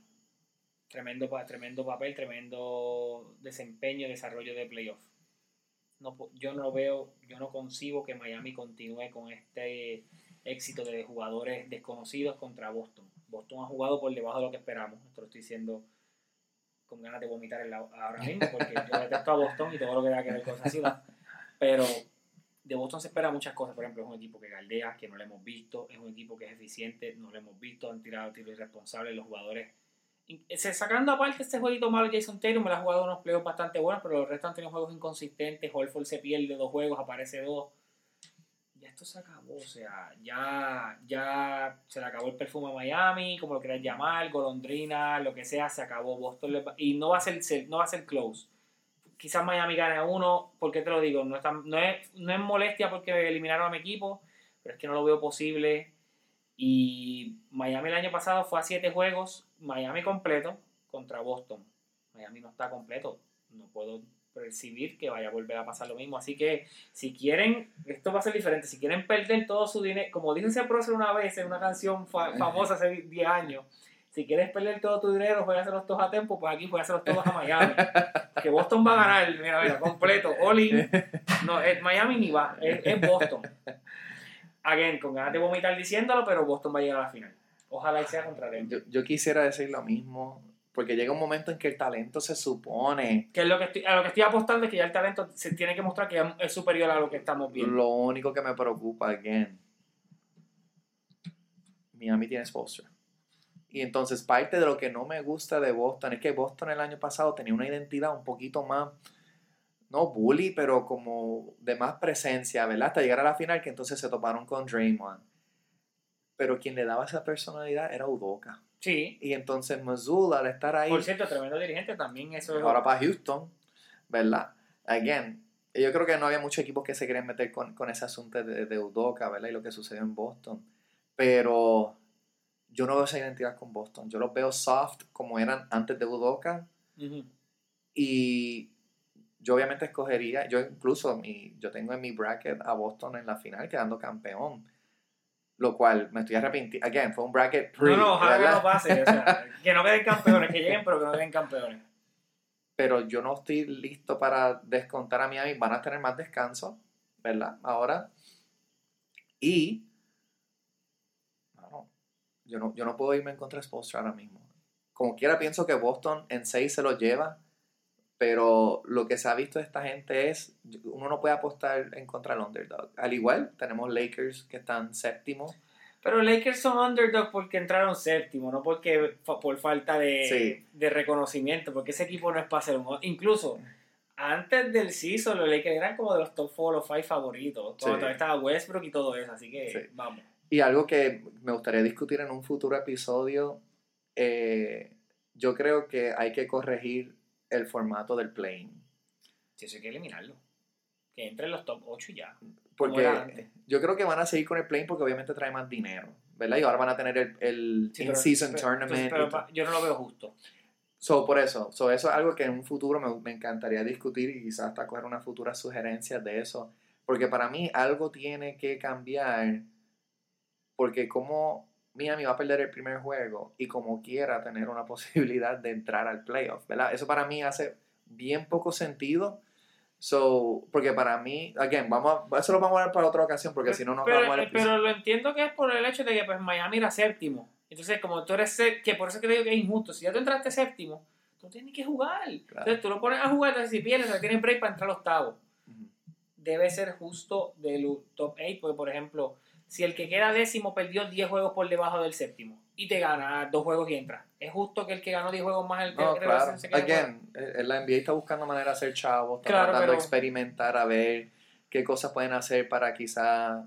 Tremendo, tremendo papel, tremendo desempeño, desarrollo de playoff. No, yo no veo, yo no concibo que Miami continúe con este éxito de jugadores desconocidos contra Boston. Boston ha jugado por debajo de lo que esperamos. Esto lo estoy diciendo con ganas de vomitar ahora mismo, porque yo detesto a Boston y todo lo que tenga que ver con esa ciudad. Pero de Boston se espera muchas cosas. Por ejemplo, es un equipo que galdea, que no lo hemos visto. Es un equipo que es eficiente, no lo hemos visto. Han tirado tiros irresponsables los jugadores. Sacando aparte este jueguito malo Jason Tatum, me la ha jugado unos playoffs bastante buenos, pero los restos han tenido juegos inconsistentes. Holford se pierde dos juegos, aparece dos. Ya esto se acabó, o sea, ya, ya se le acabó el perfume a Miami, como lo quieras llamar, golondrina, lo que sea, se acabó. Boston y no va a ser- no va a ser close. Quizás Miami gane uno, ¿por qué te lo digo? No es, tan- no, es, no es molestia porque eliminaron a mi equipo, pero es que no lo veo posible. Y Miami el año pasado fue a siete juegos, Miami completo contra Boston. Miami no está completo, no puedo percibir que vaya a volver a pasar lo mismo. Así que si quieren, esto va a ser diferente, si quieren perder todo su dinero, como dijo ese prócer una vez en una canción fa- famosa hace 10 años, si quieres perder todo tu dinero, juegaselos todos a tiempo, pues aquí juegaselos todos a Miami. que Boston va a ganar, mira, mira, completo, all in. No, es Miami ni va, es, es Boston. Again, con ganas de vomitar diciéndolo, pero Boston va a llegar a la final. Ojalá y sea contra Denver. Yo, yo quisiera decir lo mismo, porque llega un momento en que el talento se supone. Que es lo que estoy, a lo que estoy apostando es que ya el talento se tiene que mostrar que es superior a lo que estamos viendo. Lo único que me preocupa, again, Miami tiene Spolster. Y entonces parte de lo que no me gusta de Boston es que Boston el año pasado tenía una identidad un poquito más, no bully, pero como de más presencia, ¿verdad? Hasta llegar a la final que entonces se toparon con Draymond. Pero quien le daba esa personalidad era Udoka. Sí. Y entonces Mazzulla al estar ahí... Por cierto, tremendo dirigente también, eso es... Ahora para Houston, ¿verdad? Again, yo creo que no había muchos equipos que se querían meter con, con ese asunto de, de Udoka, ¿verdad? Y lo que sucedió en Boston. Pero yo no veo esa identidad con Boston. Yo los veo soft como eran antes de Udoka. Ujú. Y yo obviamente escogería, yo incluso mi, yo tengo en mi bracket a Boston en la final quedando campeón. Lo cual me estoy arrepintiendo. Again, fue un bracket pre, No, no, ojalá que no pase. O sea, que no queden campeones, que lleguen, pero que no queden campeones. Pero yo no estoy listo para descontar a Miami. Van a tener más descanso, ¿verdad? Ahora. Y. Yo no, yo no puedo irme en contra de Spoelstra ahora mismo. Como quiera, pienso que Boston en 6 se lo lleva. Pero lo que se ha visto de esta gente es. Uno no puede apostar en contra del underdog. Al igual, tenemos Lakers que están séptimo. Pero Lakers son underdog porque entraron séptimo, no porque por falta de, Sí. de reconocimiento, porque ese equipo no es para ser un... Incluso antes del season los Lakers eran como de los top 4 o 5 favoritos, cuando Sí. todavía estaba Westbrook y todo eso, así que Sí. vamos. Y algo que me gustaría discutir en un futuro episodio, eh, yo creo que hay que corregir el formato del plane. Si eso hay que eliminarlo. Que entre en los top 8 y ya. Porque yo creo que van a seguir con el plane porque obviamente trae más dinero, ¿verdad? Y ahora van a tener el, el Sí, in-season tournament. pero yo no lo veo justo. So, por eso, so, eso es algo que en un futuro me, me encantaría discutir y quizás hasta coger unas futuras sugerencias de eso. Porque para mí algo tiene que cambiar. Porque como Miami va a perder el primer juego y como quiera tener una posibilidad de entrar al playoff, ¿verdad? Eso para mí hace bien poco sentido. So, porque para mí, again, vamos a, eso lo vamos a ver para otra ocasión porque si no nos pero, vamos a eh, pero lo entiendo que es por el hecho de que pues, Miami era séptimo. Entonces, como tú eres que por eso digo que es injusto. Si ya tú entraste séptimo, tú tienes que jugar. Entonces tú lo pones a jugar, entonces si pierdes, te tienes break para entrar al octavo. Ujú. Debe ser justo del top 8, porque por ejemplo, si el que queda décimo perdió 10 juegos por debajo del séptimo y te gana dos juegos y entra, ¿es justo que el que ganó 10 juegos más el que No, claro. se? Again, eh, la NBA está buscando manera de hacer chavos, está Claro, tratando de pero- experimentar a ver qué cosas pueden hacer para quizá.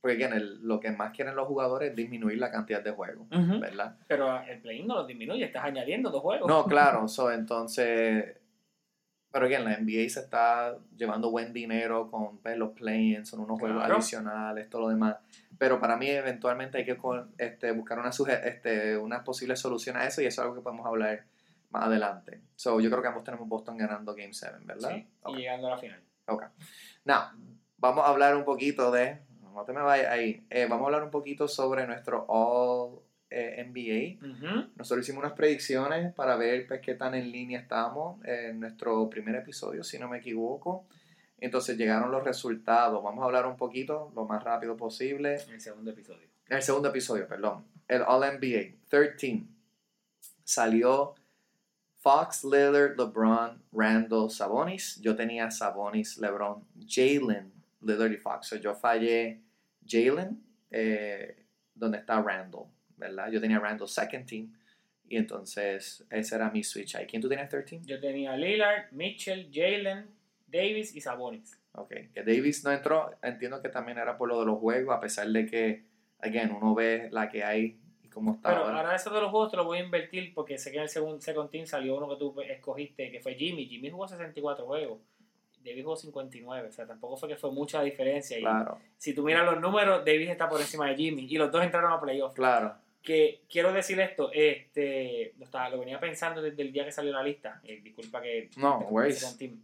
Porque again, el- lo que más quieren los jugadores es disminuir la cantidad de juegos, Ujú. ¿verdad? Pero el play no lo disminuye, estás añadiendo dos juegos. No, claro, so, entonces. Pero again, la NBA se está llevando buen dinero con pues, los play-ins, son unos juegos adicionales, todo lo demás. Pero para mí, eventualmente, hay que este, buscar una, este, una posible solución a eso y eso es algo que podemos hablar más adelante. So, yo creo que ambos tenemos Boston ganando Game 7, ¿verdad? Sí, y llegando a la final. Ok. Now, vamos a hablar un poquito de. No te me vayas ahí. Eh, vamos a hablar un poquito sobre nuestro All eh, NBA. Nosotros hicimos unas predicciones para ver pues, qué tan en línea estamos en nuestro primer episodio, si no me equivoco. Entonces llegaron los resultados. Vamos a hablar un poquito, lo más rápido posible. En el segundo episodio. En el segundo episodio, perdón. El All NBA, 13. Salió Fox, Lillard, LeBron, Randall, Sabonis. Yo tenía Sabonis, LeBron, Jalen, Lillard y Fox. So, yo fallé Jalen, eh, donde está Randall, ¿verdad? Yo tenía Randall second team. Y entonces ese era mi switch ahí. ¿Quién tú tenías 13? Yo tenía Lillard, Mitchell, Jalen, Davis y Sabonis. Ok, que Davis no entró, entiendo que también era por lo de los juegos, a pesar de que, again, uno ve la que hay y cómo está Pero ahora. ahora eso de los juegos te lo voy a invertir porque sé que en el segundo second team salió uno que tú escogiste que fue Jimmy. Jimmy jugó 64 juegos. Davis jugó 59. O sea, tampoco fue que fue mucha diferencia. Y Claro, si tú miras los números, Davis está por encima de Jimmy. Y los dos entraron a playoff. claro. Que quiero decir esto, este, lo, estaba, lo venía pensando desde el día que salió la lista. Eh, disculpa que No, team.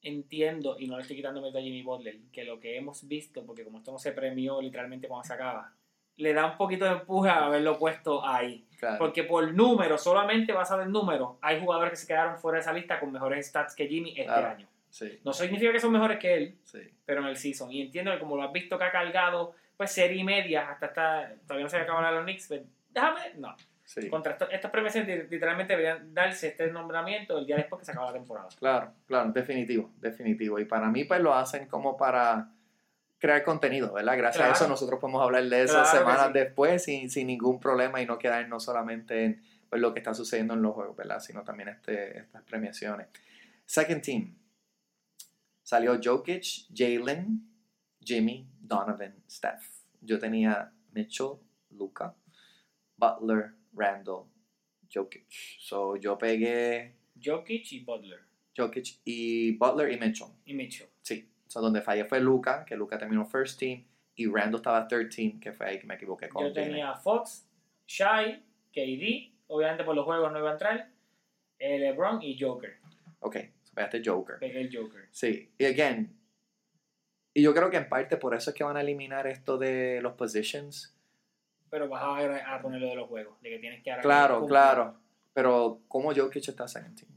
Entiendo, y no le estoy quitando mérito a Jimmy Butler, que lo que hemos visto, porque como esto no se premió literalmente cuando se acaba, le da un poquito de empuje a haberlo puesto ahí. Claro. Porque por número, solamente basado en números, hay jugadores que se quedaron fuera de esa lista con mejores stats que Jimmy este Claro. año. Sí, No significa que son mejores que él, sí. pero en el season. Y entiendo que como lo has visto que ha cargado, pues serie y media, hasta está, todavía no se acaba la de los Knicks, pues, déjame, no. sí. Contra esto- estas premiaciones li- literalmente deberían darse este nombramiento el día después que se acaba la temporada. Claro, claro, definitivo, definitivo. Y para mí, pues lo hacen como para crear contenido, ¿verdad? Gracias Claro. a eso nosotros podemos hablar de eso Claro semanas sí. después sin, sin ningún problema y no quedarnos solamente en pues, lo que está sucediendo en los juegos, ¿verdad? Sino también este, estas premiaciones. Second team. Salió Jokic, Jalen, Jimmy, Donovan, Steph. Yo tenía Mitchell, Luca, Butler, Randall, Jokic. So yo pegué Jokic y Butler Jokic y Butler y Mitchell. y Mitchell. Sí. So, donde fallé fue Luca, que Luca terminó first team, y Randall estaba third team, que fue ahí que me equivoqué con Yo tenía Fox, Shai, KD, obviamente por los juegos no iba a entrar, eh, LeBron y Joker. Ok, pegaste Joker. Pegué el Joker. Sí, y again, y yo creo que en parte por eso es que van a eliminar esto de los positions. Pero vas a, a poner lo de los juegos, de que tienes que Claro, claro. Pero como Jokic está second team.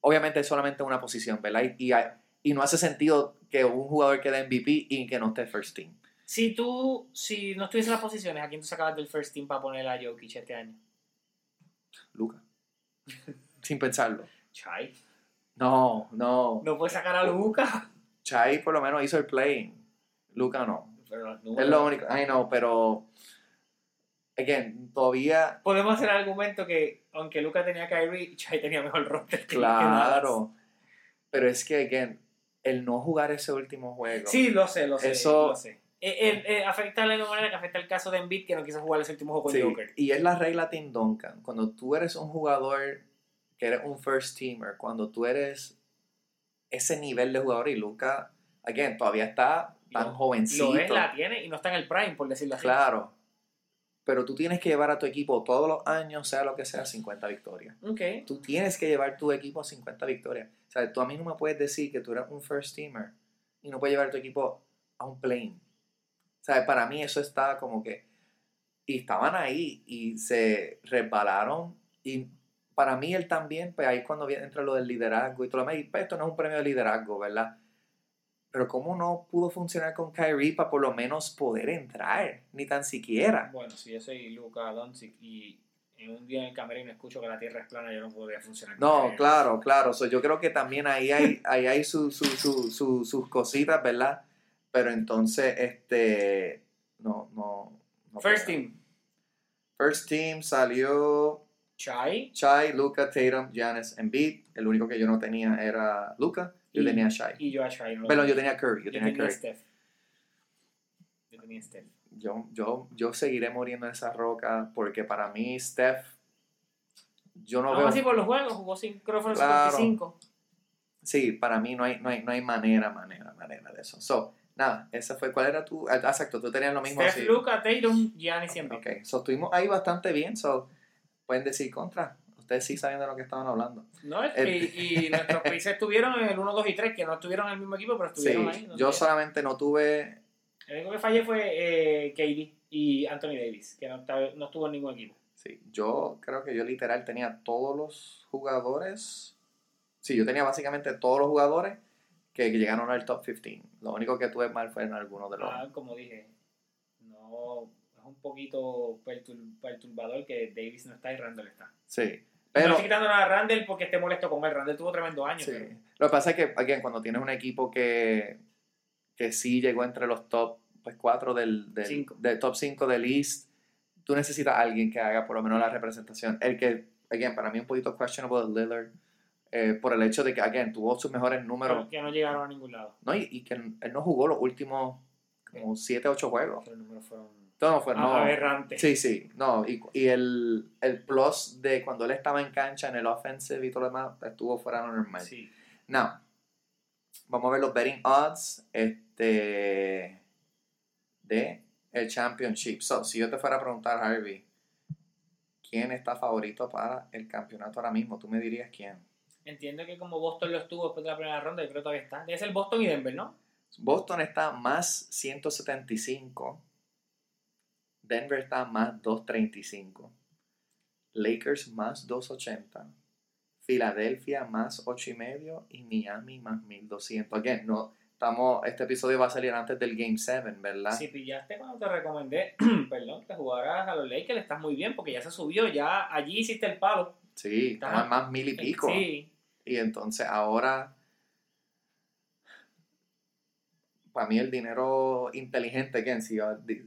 Obviamente es solamente una posición, ¿verdad? Y, y, no hace sentido que un jugador quede MVP y que no esté first team. Si tú, si no estuviese en las posiciones, ¿a quién tú sacabas del first team para poner a Jokic este año? Luca. Sin pensarlo. Chai. No, no. No puedes sacar a Luca. Chai por lo menos hizo el play. Luca no. Pero Es lo único. I know, pero. Again, todavía. Podemos hacer el argumento que, aunque Luca tenía Kyrie, Chai tenía mejor roster. Claro. Pero es que, again, el no jugar ese último juego. Sí, lo sé, lo sé. Eso- lo sé. Eh, eh, eh, afecta de la misma manera que afecta el caso de Embiid que no quiso jugar ese último juego con Sí, Joker. Y es la regla Tim Duncan. Cuando tú eres un jugador que eres un first teamer, cuando tú eres ese nivel de jugador y Luca, again, todavía está tan Lo- jovencito. Lo es, la tiene y no está en el prime, por decirlo así. Claro. Pero tú tienes que llevar a tu equipo todos los años, sea lo que sea, 50 victorias. Ok. Tú tienes que llevar tu equipo a 50 victorias. O sea, tú a mí no me puedes decir que tú eres un first teamer y no puedes llevar tu equipo a un plane. O sea, para mí eso está como que... Y estaban ahí y se resbalaron. Y para mí él también, pues ahí es cuando viene, entra lo del liderazgo y todo lo demás. Y pues, esto no es un premio de liderazgo, ¿verdad? Pero ¿cómo no pudo funcionar con Kyrie para por lo menos poder entrar? Ni tan siquiera. Bueno, si yo soy Luca Doncic y en un día en el camerino escucho que la tierra es plana, yo no podría funcionar. con No, Kyrie. claro, claro. So, yo creo que también ahí hay, ahí hay su, su, su, su- sus cositas, ¿verdad? Pero entonces, este, no, no. no First team. First team salió Chai. Shai, Luca, Tatum, Giannis, Embiid. El único que yo no tenía era Luca. Yo Y- tenía Shai. Y yo a Chai. Perdón, yo tenía. Curry. Yo Yo tenía tenía Curry. Steph. Yo tenía Steph. Yo, yo, yo seguiré muriendo en esa roca porque para mí Steph, yo no veo... así por los juegos, jugó sin, creo Claro. 55. Sí, para mí no hay, no hay, no hay manera, manera, manera de eso. So, nada, esa fue, ¿cuál era tu? ah, Exacto, tú tenías lo mismo Steph, así. Luca, Tatum, Giannis y Embiid. Ok, so estuvimos ahí bastante bien, so, pueden decir contra. Ustedes sí saben de lo que estaban hablando. No, es- y, y nuestros países estuvieron en el 1, 2 y 3, que no estuvieron en el mismo equipo, pero Sí, estuvieron ahí. no yo sé. solamente no tuve, El único que fallé fue eh, KD y Anthony Davis, que no, estuvo en ningún equipo. sí, yo creo que yo literal tenía todos los jugadores, sí, yo tenía básicamente todos los jugadores que, que llegaron al top 15. Lo único que tuve mal fue en algunos de los... Ah, como dije, no un poquito pertur- perturbador que Davis no está y Randall está. Sí, no pero... estoy quitando nada a Randall porque esté molesto con él. Randall tuvo tremendo año. Sí. pero- Lo que pasa es que, again, cuando tienes un equipo que, que sí llegó entre los top pues, 4 del, del, Cinco. del top 5 del East, tú necesitas a alguien que haga por lo menos la representación. El que, again, para mí un poquito questionable es Lillard, eh, por el hecho de que, again, tuvo sus mejores números, pero que no llegaron a ningún lado. ¿no? Y, y que él no jugó los últimos como 7, 8 juegos. Los números fueron no fue, no. aberrantes. Sí, sí, no, y, y el, el plus de cuando él estaba en cancha en el offensive y todo lo demás, estuvo fuera normal. Sí. Now, vamos a ver los betting odds este, de el championship. So, si yo te fuera a preguntar, Harvey, ¿quién está favorito para el campeonato ahora mismo? Tú me dirías quién. Entiendo que como Boston lo estuvo después de la primera ronda, yo creo que todavía está. Debe ser Boston y Denver, ¿no? Boston está más 175 Denver está más 235. Lakers más 280. Filadelfia más 8.5 y Miami más 1200. Again, no, estamos, este episodio va a salir antes del Game 7, ¿verdad? Si pillaste cuando te recomendé, perdón, que jugaras a los Lakers, estás muy bien porque ya se subió, ya allí hiciste el palo. Sí, estaba más mil y pico. Sí. Y entonces ahora, para mí el dinero inteligente, again, si,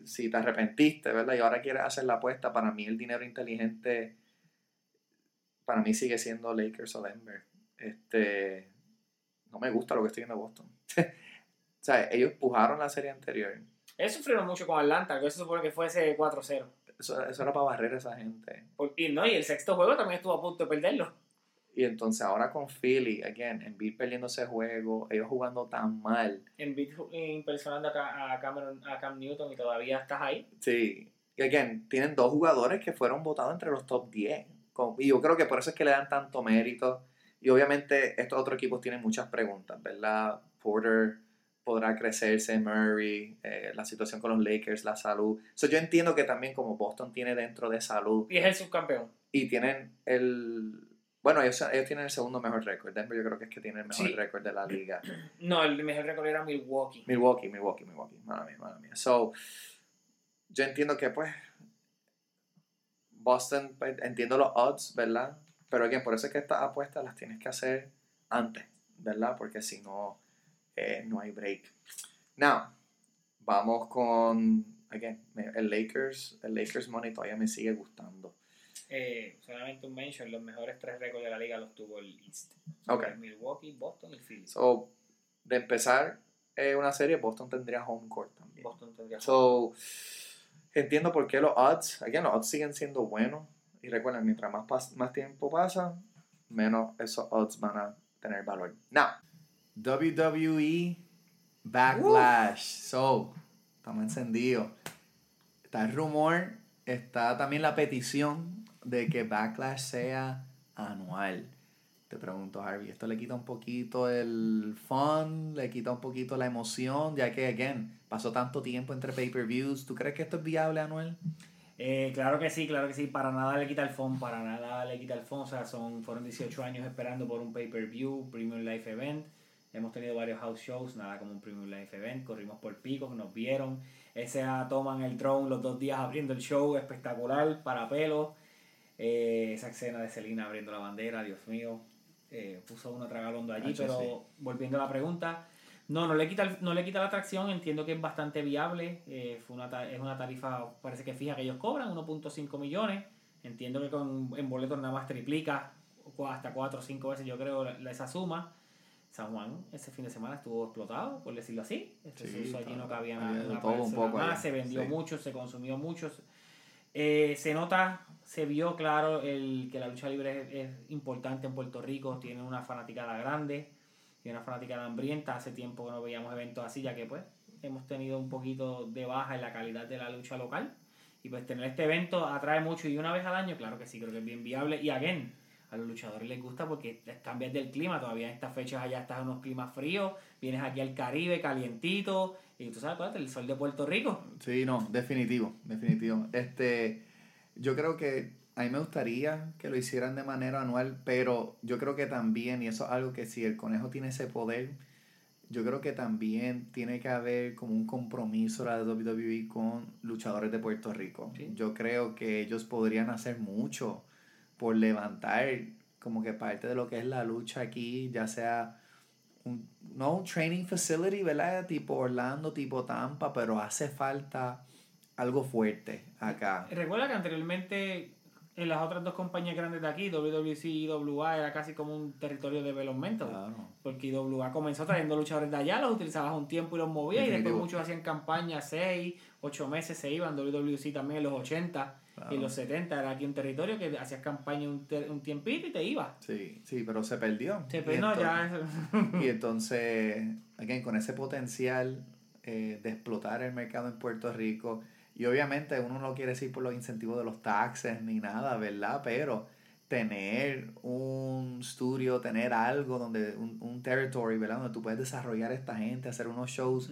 si te arrepentiste, ¿verdad? Y ahora quieres hacer la apuesta, para mí el dinero inteligente, para mí sigue siendo Lakers o Denver. Este, no me gusta lo que estoy viendo Boston. o sea, ellos pujaron la serie anterior. Ellos sufrieron mucho con Atlanta, que se supone que fuese 4-0. Eso, eso, era para barrer a esa gente. y, no, y el sexto juego también estuvo a punto de perderlo. Y entonces ahora con Philly, again, Embiid perdiendo ese juego, ellos jugando tan mal. Embiid impresionando a, a, Cameron, a Cam Newton y todavía estás ahí. Sí. Y again, tienen dos jugadores que fueron votados entre los top 10. Y yo creo que por eso es que le dan tanto mérito. Y obviamente estos otros equipos tienen muchas preguntas, ¿verdad? Porter podrá crecerse, Murray, eh, la situación con los Lakers, la salud. So, yo entiendo que también como Boston tiene dentro de salud. Y es el subcampeón. Y tienen el... Bueno, ellos, ellos tienen el segundo mejor récord. Denver yo creo que es que tiene el mejor récord de la liga. No, el mejor récord era Milwaukee. Milwaukee, Milwaukee, Milwaukee. Mala mía, mala mía. So, yo entiendo que pues Boston, pues, entiendo los odds, ¿verdad? Pero again, por eso es que estas apuestas las tienes que hacer antes, ¿verdad? Porque si no, eh, no hay break. Now, vamos con, again, el Lakers, el Lakers Money todavía me sigue gustando. Eh, solamente un mention, los mejores tres récords de la liga los tuvo el East. Okay. Milwaukee, Boston y Philly. So, de empezar eh, una serie, Boston tendría home court también. Boston tendría so, entiendo por qué los odds, again, los odds siguen siendo buenos. Y recuerden, mientras más, más tiempo pasa, menos esos odds van a tener valor. Now, WWE Backlash. So, estamos encendidos. Está el rumor, está también la petición de que Backlash sea anual. Te pregunto, Harvey, ¿esto le quita un poquito el fun? ¿Le quita un poquito la emoción? Ya que, again, pasó tanto tiempo entre pay-per-views. ¿Tú crees que esto es viable anual? Eh, claro que sí, claro que sí. Para nada le quita el fun, para nada le quita el fun. O sea, son, fueron 18 años esperando por un pay-per-view, Premium Life Event. Hemos tenido varios house shows, nada como un Premium Life Event. Corrimos por pico, nos vieron. Ese toman el drone los dos días abriendo el show, espectacular, para pelo. Eh, esa escena de Selena abriendo la bandera, Dios mío. Eh, puso uno tragalondo allí, pero volviendo a la pregunta, no, no le quita, no le quita la atracción, entiendo que es bastante viable, eh, fue una, es una tarifa, parece que fija que ellos cobran, 1.5 millones, entiendo que con, en boletos nada más triplica hasta 4 o 5 veces yo creo esa suma. San Juan ese fin de semana estuvo explotado, por decirlo así. Este allí no cabía nada, más, se vendió mucho, se consumió mucho. Eh, se nota, se vio claro el que la lucha libre es, importante en Puerto Rico, tiene una fanaticada grande, tiene una fanaticada hambrienta. Hace tiempo que no veíamos eventos así, ya que pues hemos tenido un poquito de baja en la calidad de la lucha local. Y pues tener este evento atrae mucho y una vez al año, claro que sí, creo que es bien viable. Y again, a los luchadores les gusta porque cambias del clima, todavía en estas fechas allá estás en unos climas fríos, vienes aquí al Caribe calientito, y tú sabes, el sol de Puerto Rico. Sí, no, definitivo, definitivo. Este, yo creo que a mí me gustaría que lo hicieran de manera anual, pero yo creo que también, y eso es algo que si el conejo tiene ese poder, yo creo que también tiene que haber como un compromiso la de WWE con luchadores de Puerto Rico. Yo creo que ellos podrían hacer mucho por levantar como que parte de lo que es la lucha aquí, ya sea un, no un training facility, ¿verdad? Tipo Orlando, tipo Tampa, pero hace falta algo fuerte acá. Recuerda que anteriormente en las otras dos compañías grandes de aquí, WWC y WA, era casi como un territorio de development. Porque WA comenzó trayendo luchadores de allá, los utilizabas un tiempo y los movías, y después muchos hacían campañas, 6, 8 meses se iban. WWC también en los 80 y en los 70 era aquí un territorio que hacías campaña un, un tiempito y te ibas. Sí, sí, pero se perdió. Se perdió, ya. y entonces, again, con ese potencial eh, de explotar el mercado en Puerto Rico, y obviamente uno no quiere decir por los incentivos de los taxes ni nada, ¿verdad? Pero tener un estudio, tener algo donde, un, un territory, ¿verdad? Donde tú puedes desarrollar a esta gente, hacer unos shows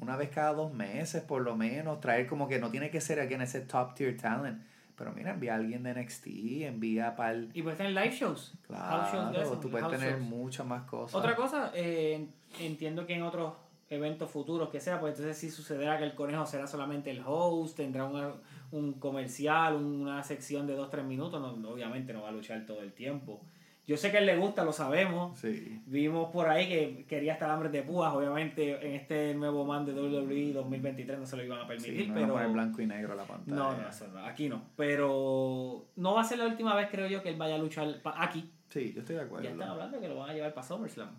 una vez cada dos meses por lo menos, traer como que no tiene que ser again ese top tier talent, pero mira, envía a alguien de NXT, envía para el... Y puedes tener live shows. house shows de Claro, tú puedes tener shows. muchas más cosas. Otra cosa, eh, entiendo que en otros eventos futuros que sea, pues entonces sí sucederá que el conejo será solamente el host, tendrá una- un comercial, una sección de 2-3 minutos, no, obviamente no va a luchar todo el tiempo. Yo sé que a él le gusta, lo sabemos. Sí. Vimos por ahí que quería estar hambre de púas, obviamente en este nuevo man de WWE 2023 no se lo iban a permitir, Sí, no pero... pero... poner blanco y negro la pantalla. No, no, eso no, aquí no. Pero no va a ser la última vez, creo yo, que él vaya a luchar aquí. Sí, yo estoy de acuerdo. Ya están hablando que lo van a llevar para SummerSlam.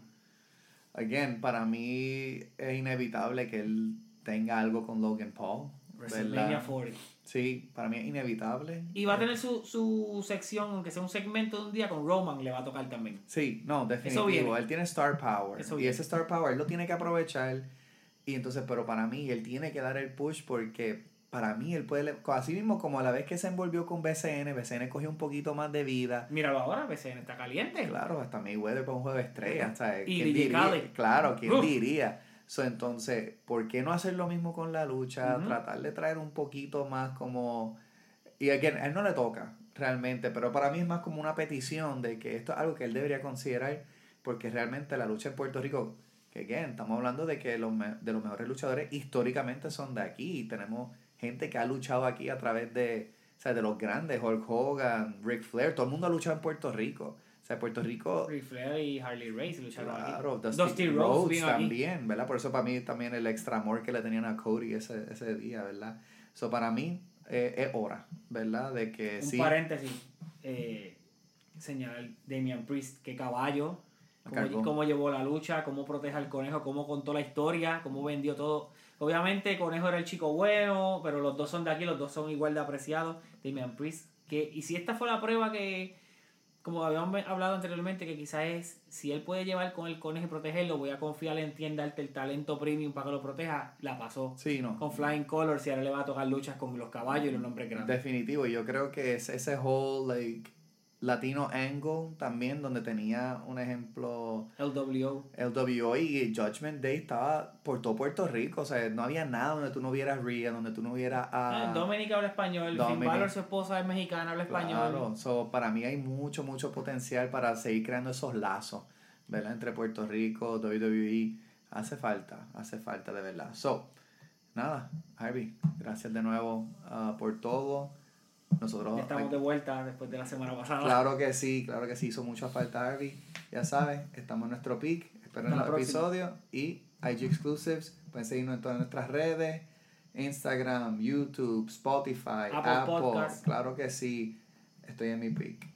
Again, para mí es inevitable que él tenga algo con Logan Paul. WrestleMania ¿verdad? 40. Sí, para mí es inevitable. Y va a tener su, su sección, aunque sea un segmento de un día con Roman, le va a tocar también. Sí, no, definitivo. Él tiene star power. Eso y ese star power él lo tiene que aprovechar. Y entonces, pero para mí, él tiene que dar el push porque para mí él puede. Así mismo como a la vez que se envolvió con BCN, BCN cogió un poquito más de vida. Míralo ahora, BCN está caliente. Claro, hasta Mayweather para un juego de estrellas. ¿sabes? Y ¿Quién DJ diría? Claro, ¿quién Uf. diría? So, entonces, ¿por qué no hacer lo mismo con la lucha? Ujú. Tratar de traer un poquito más como... Y again, a él no le toca realmente, pero para mí es más como una petición de que esto es algo que él debería considerar, porque realmente la lucha en Puerto Rico, que again, estamos hablando de que los, me- de los mejores luchadores históricamente son de aquí, y tenemos gente que ha luchado aquí a través de, o sea, de los grandes, Hulk Hogan, Ric Flair, todo el mundo ha luchado en Puerto Rico. O sea, Puerto Rico Ric Flair y Harley Race lucharon Claro, aquí. Dusty, Dusty Rhodes, aquí. también, ¿verdad? Por eso para mí también el extra amor que le tenían a Cody ese, ese día, ¿verdad? So para mí eh, es hora, ¿verdad? De que Un sí. paréntesis. Eh, señalar Damian Priest, qué caballo. Cómo, cómo llevó la lucha, cómo protege al conejo, cómo contó la historia, cómo vendió todo. Obviamente, Conejo era el chico bueno, pero los dos son de aquí, los dos son igual de apreciados. Damian Priest, que, y si esta fue la prueba que, como habíamos hablado anteriormente, que quizás es, si él puede llevar con el conejo y protegerlo, voy a confiar en ti en darte el talento premium para que lo proteja, la pasó. Sí, no. Con Flying Colors y ahora le va a tocar luchas con los caballos y los nombres grandes. Definitivo. y Yo creo que es ese whole, like, latino angle también, donde tenía un ejemplo. LWO. LWO y Judgment Day estaba por todo Puerto Rico, o sea, no había nada donde tú no vieras Rhea, donde tú no vieras a... Ah, Dominic habla español, Finn Dominic. Balor, su esposa es mexicana, habla español. Claro, so, para mí hay mucho, mucho potencial para seguir creando esos lazos, ¿verdad? Entre Puerto Rico, WWE. Hace falta, hace falta de verdad. So, nada, Harvey, gracias de nuevo ah, por todo. Nosotros, Ya estamos de vuelta después de la semana pasada. claro que sí, claro que sí, hizo mucha falta Harvey. Ya sabes, estamos en nuestro peak. Esperen próxima. episodios y IG Exclusives. Pueden seguirnos en todas nuestras redes. Instagram, YouTube, Spotify, Apple Apple. Podcast. Claro que sí. Estoy en mi peak.